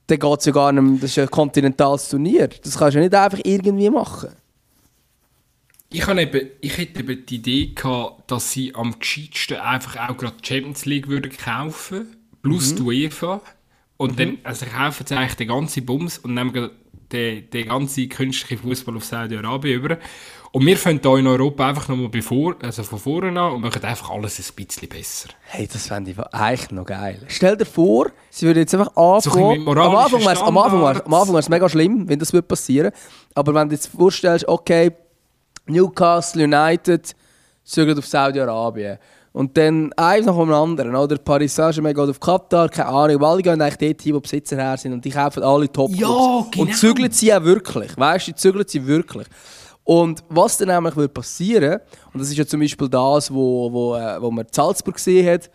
dann geht es ja gar nicht, das ist ein kontinentales Turnier, das kannst du ja nicht einfach irgendwie machen. Ich, habe eben, ich hätte eben die Idee gehabt, dass sie am gescheitsten einfach auch gerade die Champions League würden kaufen plus die UEFA. Und dann also kaufen sie eigentlich den ganzen Bums und nehmen den, den ganzen künstlichen Fußball auf Saudi-Arabien über. Und wir fangen hier in Europa einfach nochmal bevor, also von vorne an und machen einfach alles ein bisschen besser. Hey, das fände ich eigentlich noch geil. Stell dir vor, sie würden jetzt einfach anfangen. So am Anfang wäre es am Anfang wär's, am Anfang wär's mega schlimm, wenn das würde passieren. Aber wenn du jetzt vorstellst, okay, Newcastle United zügelt auf Saudi-Arabien. Und dann eins nach dem anderen, oder? Paris Saint-Germain geht auf Katar, keine Ahnung, weil alle gehen eigentlich dort hin, wo Besitzer her sind und die kaufen alle top Ja, genau. Und zügeln sie auch wirklich, weißt du, zügeln sie wirklich. Und was dann nämlich will passieren, und das ist ja zum Beispiel das, wo, wo, äh, wo man in Salzburg gesehen hat,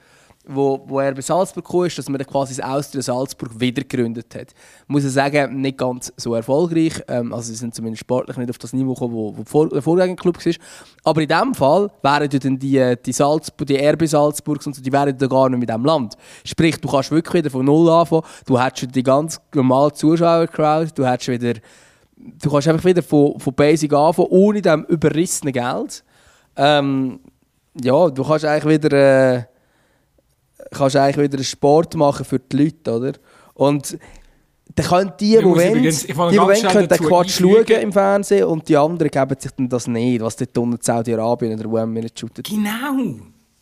wo, wo er bei Salzburg kam, ist, dass man quasi das Austria Salzburg wieder gegründet hat. Ich muss ich sagen, nicht ganz so erfolgreich. Ähm, also sie sind zumindest sportlich nicht auf das Niveau gekommen, wo, wo der Vorgängerclub war. Aber in diesem Fall wären dann die, die, Salzburg, die RB Salzburgs und so, die wären dann gar nicht mit diesem Land. Sprich, du kannst wirklich wieder von Null anfangen. Du hättest die ganz normale Zuschauer-Crowd, du hättest wieder du kannst einfach wieder von, von Basic anfangen, ohne dem überrissenen Geld. Ähm, ja, du kannst eigentlich wieder, äh, kannst eigentlich wieder einen Sport machen für die Leute, oder? Und dann können die, die wollen, übrigens- die, schnell können den Quatsch schauen im Fernsehen und die anderen geben sich dann das nicht, was dort unten in Saudi-Arabien oder wo immer nicht shootet. Genau!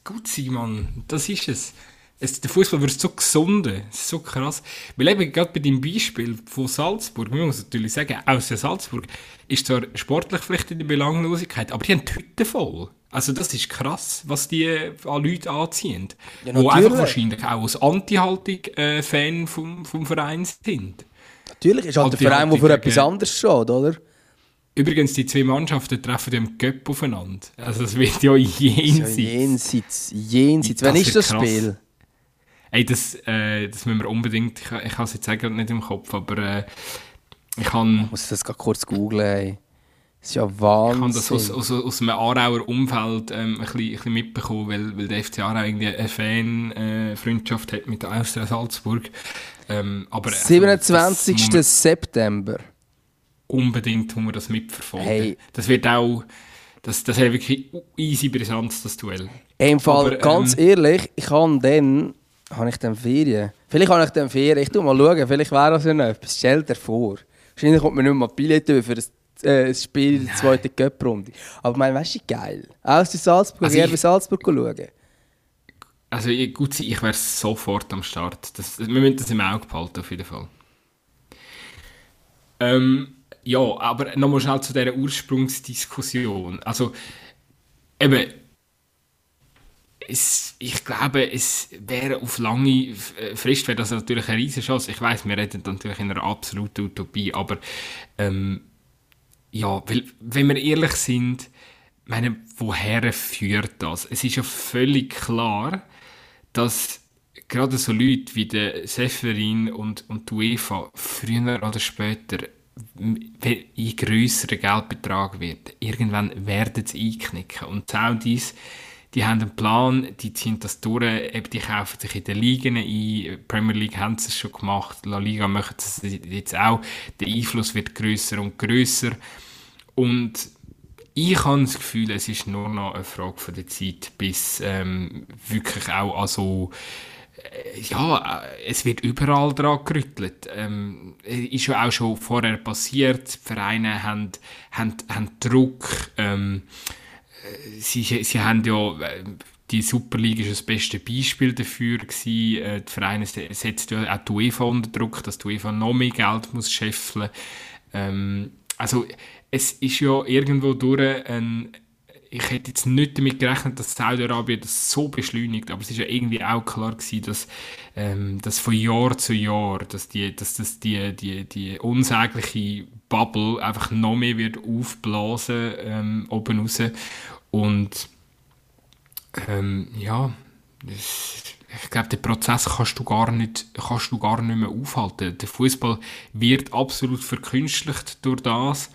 Gut sein, Mann. Das ist es. Es der Fußball wird so gesunden. So krass. Weil eben gerade bei deinem Beispiel von Salzburg, man muss natürlich sagen, außer Salzburg ist zwar sportlich vielleicht in der Belanglosigkeit, aber die haben die Hütte voll. Also das ist krass, was die an Leute anziehen. Ja, natürlich. einfach wahrscheinlich auch aus Anti-Haltung äh, vom, vom Verein sind. Natürlich ist halt der die Verein, der für etwas anderes steht, oder? Übrigens, die zwei Mannschaften treffen ja im Göpp aufeinander. Also es wird ja Ja, jenseits. jenseits, jenseits. Das Wann ist das krass. Spiel? Ey, das, äh, das müssen wir unbedingt. Ich, ich habe es jetzt gerade nicht im Kopf, aber äh, ich kann, Ich muss das gerade kurz googeln. ey. Das ist ja ich Wahnsinn. habe das aus, aus, aus einem Aarauer Umfeld ähm, ein, bisschen, ein bisschen mitbekommen, weil, weil der FC Aarau irgendwie eine Fan-Freundschaft hat mit der Austria Salzburg. Ähm, aber also, 27. das muss man September. unbedingt muss man das mitverfolgen. Hey. Das wird auch. Das, das hat wirklich easy Brisanz, das Duell. Im Fall, Aber, ganz ähm, ehrlich, ich habe dann, habe ich dann Ferien. Vielleicht habe ich dann Ferien. Ich tu mal schauen, vielleicht wäre das ja noch etwas. Stell dir vor. Wahrscheinlich kommt mir nicht mehr Billett für ein, äh, Spiel in der zweiten Cup-Runde. Aber ich meine, weißt du, geil. Aus in Salzburg, Also ich- Salzburg schauen. Also ich- gut, ich wäre sofort am Start. Das, wir müssen das im Auge behalten, auf jeden Fall. Ähm, ja, aber nochmal schnell zu dieser Ursprungsdiskussion. Also, eben, es, ich glaube, es wäre auf lange äh, Frist wäre das natürlich eine riesige Chance. Ich weiß, wir reden natürlich in einer absoluten Utopie, aber ähm, ja, weil, wenn wir ehrlich sind, meine, woher führt das? Es ist ja völlig klar, dass gerade so Leute wie der Seferin und, und die UEFA früher oder später ein grösserer Geldbetrag wird. Irgendwann werden sie einknicken. Und die Saudis, die haben einen Plan, die ziehen das durch, eben die kaufen sich in den Ligen ein, Premier League haben sie es schon gemacht, La Liga machen es jetzt auch, der Einfluss wird grösser und grösser und ich habe das Gefühl, es ist nur noch eine Frage von der Zeit, bis ähm, wirklich auch also äh, ja, äh, es wird überall dran gerüttelt. Ähm, ist ja auch schon vorher passiert. Die Vereine haben, haben, haben Druck. Ähm, äh, sie, sie haben ja, äh, die Superliga ist das beste Beispiel dafür gewesen. Äh, die Vereine se- setzen ja auch die UEFA unter Druck, dass die UEFA noch mehr Geld muss scheffeln. Ähm, also es ist ja irgendwo durch ein ich hätte jetzt nicht damit gerechnet, dass Saudi-Arabien das so beschleunigt, aber es ist ja irgendwie auch klar gewesen, dass, ähm, dass von Jahr zu Jahr, dass die, dass das die, die, die unsägliche Bubble einfach noch mehr wird aufblasen ähm, oben raus und ähm, ja, ich glaube, den Prozess kannst du gar nicht, kannst du gar nicht mehr aufhalten. Der Fußball wird absolut verkünstlicht durch das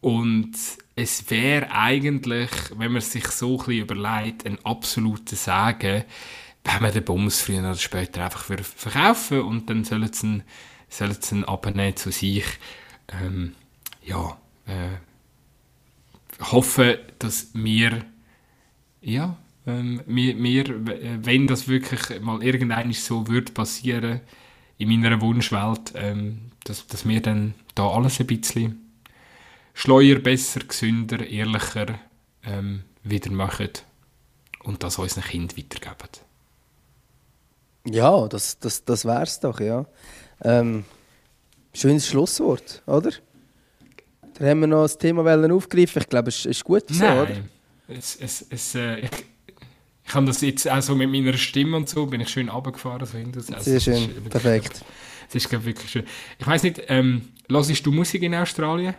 und es wäre eigentlich, wenn man sich so ein bisschen überlegt, ein absoluter Sagen, wenn man den Bums früher oder später einfach verkaufen und dann sollen sie ihn, sollen sie ihn abnehmen zu sich. Ähm, ja, äh, hoffe, dass wir, ja, ähm, wir, wir, wenn das wirklich mal irgendwann so wird passieren, in meiner Wunschwelt, ähm, dass, dass wir dann da alles ein bisschen schleuer, besser, gesünder, ehrlicher ähm, wieder machen und das unseren Kindern weitergeben. Ja, das, das, das wäre es doch, ja. Ähm, schönes Schlusswort, oder? Da haben wir noch das Thema aufgegriffen. Ich glaube, es ist gut so, Nein. oder? Es, es, es, äh, ich, ich habe das jetzt auch so mit meiner Stimme und so, bin ich schön runtergefahren. So hinter, also, Sehr schön, ist- perfekt. Es ist, glaube wirklich schön. Ich weiß nicht, ähm, hörst du Musik in Australien?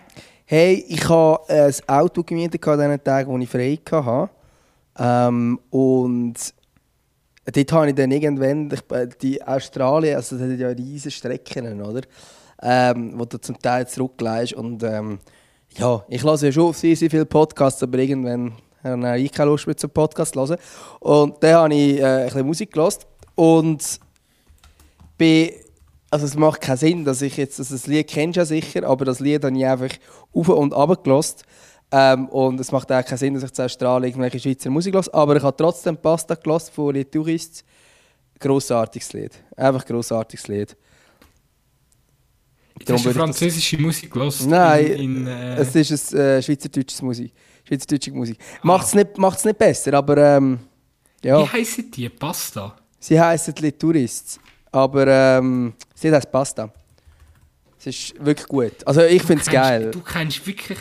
Hey, ich habe ein Auto gemietet an den Tagen, wo ich frei hatte. Ähm, und dort habe ich dann irgendwann, ich, äh, die Australien, also das hat ja riesige Strecken, oder? Ähm, wo du zum Teil zurückgleist. Und ähm, ja, ich lasse ja schon sehr, sehr viele Podcasts, aber irgendwann habe ich keine Lust mehr zum Podcast zu hören. Und dann habe ich äh, ein bisschen Musik gehört. Und bin, also es macht keinen Sinn, dass ich jetzt, also das Lied kennst du ja sicher, aber das Lied habe ich einfach auf und runter gehört. Ähm, und es macht auch keinen Sinn, dass ich zu Australien irgendwelche Schweizer Musik höre. Aber ich habe trotzdem Pasta gehört von Les Touristes. Grossartiges Lied. Einfach grossartiges Lied. Du Darum hast du französische Musik gehört? Nein, In, in, äh, es ist ein, äh, schweizerdeutsches Musik. Schweizerdeutsche Musik. Macht es nicht, macht's nicht besser, aber ähm, ja. Wie heissen die? Pasta? Sie heißen Les Touristes. Aber ähm, sie heißt Pasta. Es ist wirklich gut. Also ich finde es geil. Du kennst wirklich...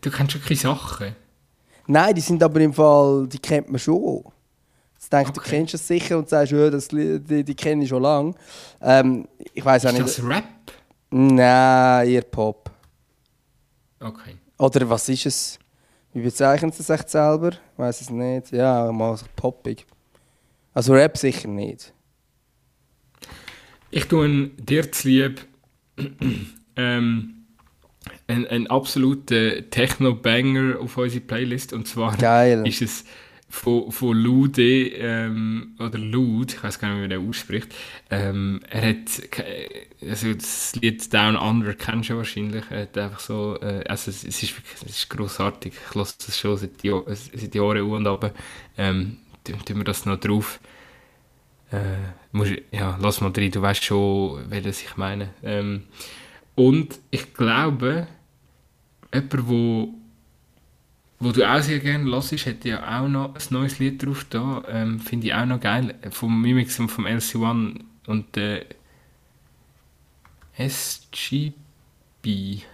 Du kennst wirklich Sachen. Nein, die sind aber im Fall, die kennt man schon. Jetzt denkst du, du Okay. kennst es sicher und sagst, ja, das, die, die kenne ich schon lange. Ähm, ich weiß auch Ist nicht. das Rap? Nein, eher Pop. Okay. Oder was ist es? Wie bezeichnen sie es echt selber? Ich weiß es nicht. Ja, mal poppig. Also Rap sicher nicht. Ich tue dir zu lieb ähm, einen, einen absoluten Techno-Banger auf unsere Playlist. Und zwar Geil. ist es von, von Lude, ähm, oder Lud, ich weiß gar nicht, wie man den ausspricht. Ähm, er hat, also das Lied Down Under kennst du wahrscheinlich. Er hat einfach so, äh, also es, es ist es ist grossartig. Ich höre das schon seit, seit Jahren auf und ab. Ähm, tun wir das noch drauf. Äh, musst, ja, lass mal rein, du weißt schon, welches ich meine. Ähm, und ich glaube, jemand, wo, wo du auch sehr gerne hörst, hat ja auch noch ein neues Lied drauf da. Ähm, Finde ich auch noch geil. Vom Mimix und vom LC1 und der SGB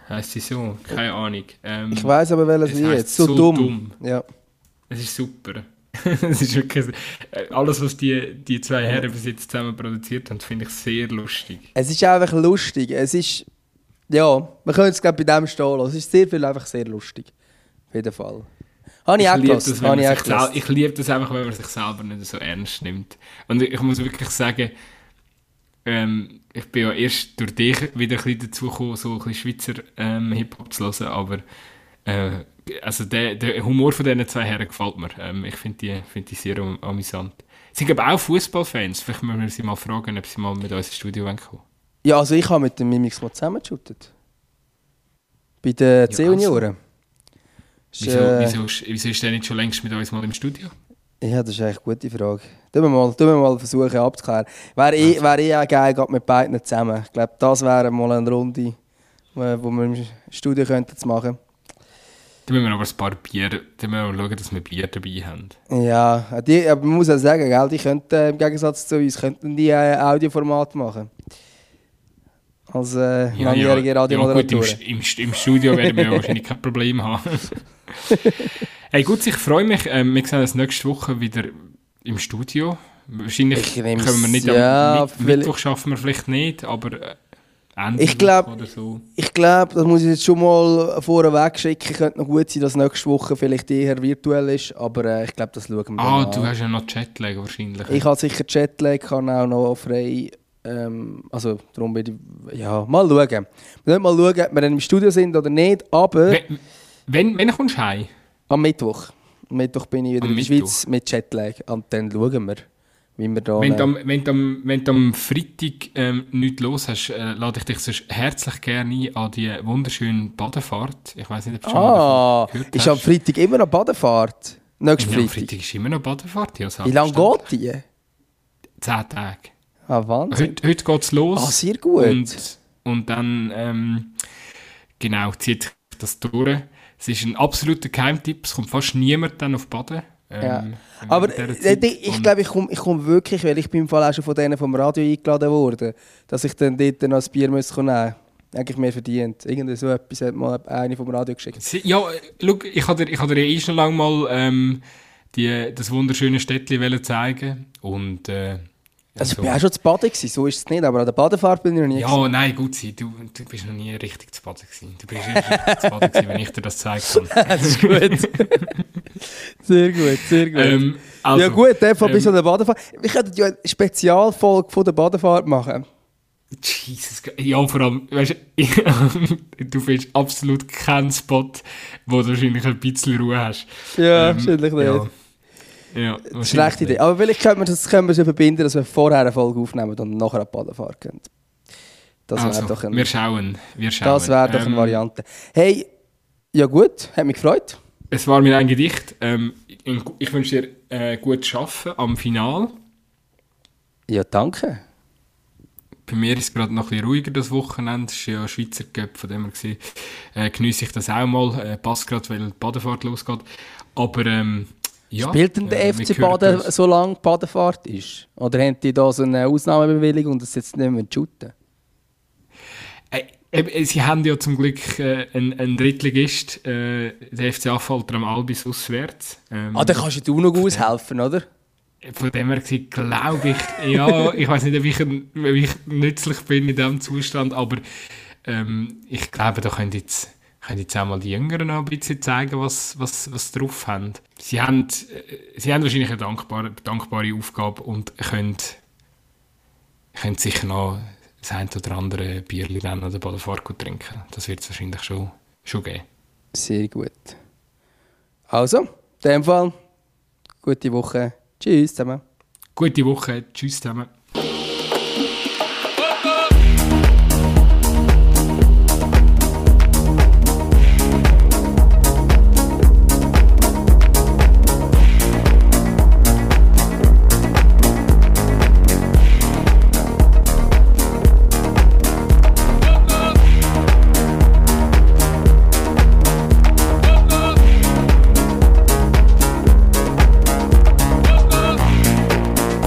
heisst sie so. Keine Ahnung. Ähm, Ich weiß aber welches es Lied. heisst So, «So dumm. dumm». Ja. es ist super. es ist wirklich, äh, alles, was die, die zwei Herren bis jetzt zusammen produziert haben, finde ich sehr lustig. Es ist einfach lustig. Es ist. Ja, wir können es glaube bei dem stehen lassen. Es ist sehr viel einfach sehr lustig. Auf jeden Fall. Habe ich, auch Habe ich auch sich sel- gehört. ich liebe das einfach, wenn man sich selber nicht so ernst nimmt. Und ich, ich muss wirklich sagen, ähm, ich bin ja erst durch dich wieder ein bisschen dazu gekommen, so ein bisschen Schweizer ähm, Hip-Hop zu hören, aber äh, also der, der Humor von diesen zwei Herren gefällt mir. Ähm, ich finde die, find die sehr am- amüsant. Sie sind aber auch Fußballfans. Vielleicht müssen wir sie mal fragen, ob sie mal mit uns ins Studio wollen kommen Ja, also ich habe mit dem Mimix mal zusammengeschuttet. Bei den C-Junioren. Ist, Wieso, äh, wieso, ist- wieso ist der nicht schon längst mit uns mal im Studio? Ja, das ist eigentlich eine gute Frage. Tun wir mal, tun wir mal versuchen abzuklären. Wäre eh, wäre eh auch geil, gerade mit beiden zusammen. Ich glaube, das wäre mal eine Runde, äh, wo wir im Studio könnten machen. Dann müssen wir aber ein paar Bier, dann müssen wir schauen, dass wir Bier dabei haben. Ja, die, aber man muss auch sagen, gell, die könnten äh, im Gegensatz zu uns könnten die äh, Audioformat machen. Als äh, langjährige ja, gut, im, Radiomoderatoren. im, im Studio werden wir ja wahrscheinlich kein Problem haben. hey, gut, ich freue mich. Ähm, wir sehen uns nächste Woche wieder im Studio. Wahrscheinlich Ich können wir nicht ja, am Mit vielleicht- Mittwoch schaffen wir vielleicht nicht, aber äh, Ende Ich glaub- oder so. Ich glaube, das muss ich jetzt schon mal vorweg schicken. Könnte noch gut sein, dass nächste Woche vielleicht eher virtuell ist, aber äh, ich glaube, das schauen wir Ah, du an. hast ja noch Jetlag wahrscheinlich. Ich habe sicher Jetlag, kann auch noch frei. Ähm, also, darum bin ich. Ja, mal schauen. Wir müssen mal schauen, ob wir dann im Studio sind oder nicht, aber wenn, wenn, wenn kommst du heim? am Mittwoch. Am Mittwoch bin ich wieder Am in der Mittwoch. Schweiz mit Jetlag. Und dann schauen wir, wie wir da. Wenn du, am, wenn, du am, wenn du am Freitag ähm, nichts los hast, äh, lade ich dich sonst herzlich gerne ein an die wunderschöne Badefahrt. Ich weiß nicht, ob du schon mal ah, davon gehört ist am hast. Freitag immer noch Badefahrt? Nächsten Ja, am Freitag. Freitag ist immer noch Badefahrt. Ja, Wie lange geht die? Zehn Tage. Ah, Wahnsinn. Heute, heute geht es los. Ah, sehr gut. Und, und dann, ähm, genau, zieht sich das durch. Es ist ein absoluter Geheimtipp. Es kommt fast niemand dann auf Baden. Ähm, Ja. Aber während äh, ich, glaube, ich komme ich komm wirklich, weil ich bin im Fall auch schon von denen vom Radio eingeladen worden, dass ich dann dort noch ein Bier muss nehmen Eigentlich mehr verdient. Irgendwie so etwas hat mal eine vom Radio geschickt. Ja, äh, schau, ich habe dir, ich hab dir eh schon lange mal ähm, die, das wunderschöne Städtchen zeigen und äh, Also ich bin auch schon zu Baden gewesen, so ist es nicht, aber an der Badefahrt bin ich noch nie gewesen. Ja, nein, gut sein. Du, du bist noch nie richtig zu Baden gewesen. Du bist richtig zu Baden gewesen, wenn ich dir das zeigen kann. das ist gut. sehr gut, sehr gut. Ähm, also, ja gut, dem Fall bis ähm, an der Badefahrt. Wir könnten ja eine Spezialfolge von der Badefahrt machen. Jesus, ja, vor allem, weißt du, du findest absolut keinen Spot, wo du wahrscheinlich ein bisschen Ruhe hast. Ja, Ähm, wahrscheinlich nicht. Ja, ja Das ist eine schlechte Idee. Aber vielleicht können wir das können wir so verbinden, dass wir vorher eine Folge aufnehmen und nachher an die Badefahrt gehen. Das wäre Also, doch, ein, wir schauen, wir schauen. das wär doch eine Ähm, Variante. Hey, ja gut, hat mich gefreut. Es war mir ein Gedicht. Ähm, ich, wünsche dir äh, gutes Schaffen am Final. Ja, danke. Bei mir ist es gerade noch ein bisschen ruhiger das Wochenende. Es ist ja Schweizer Cup, von dem her gesehen. Äh, geniesse ich das auch mal. Äh, passt gerade, weil die Badefahrt losgeht. Aber ähm, ja. Spielt denn der äh, FC Baden, uns. so lange Badefahrt ist? Oder haben die da so eine Ausnahmebewilligung und das jetzt nicht mehr shooten? Äh, eben, sie haben ja zum Glück äh, einen, einen Drittligist, äh, der FC Affalter am Albis auswärts. Ähm, Ah, dann kannst du noch aushelfen, oder? Von dem her gesehen glaube ich, ja, ich weiß nicht, ob ich, ein- ob ich nützlich bin in diesem Zustand, aber ähm, ich glaube, da können jetzt, können jetzt auch mal die Jüngeren noch ein bisschen zeigen, was, was, was sie drauf haben. Sie haben, äh, sie haben wahrscheinlich eine dankbare, dankbare Aufgabe und können, können sicher noch das ein oder andere Bierli dann oder Badefahrt gut trinken. Das wird es wahrscheinlich schon, schon geben. Sehr gut. Also, in dem Fall, gute Woche. Tschüss zusammen. Gute Woche, tschüss zusammen.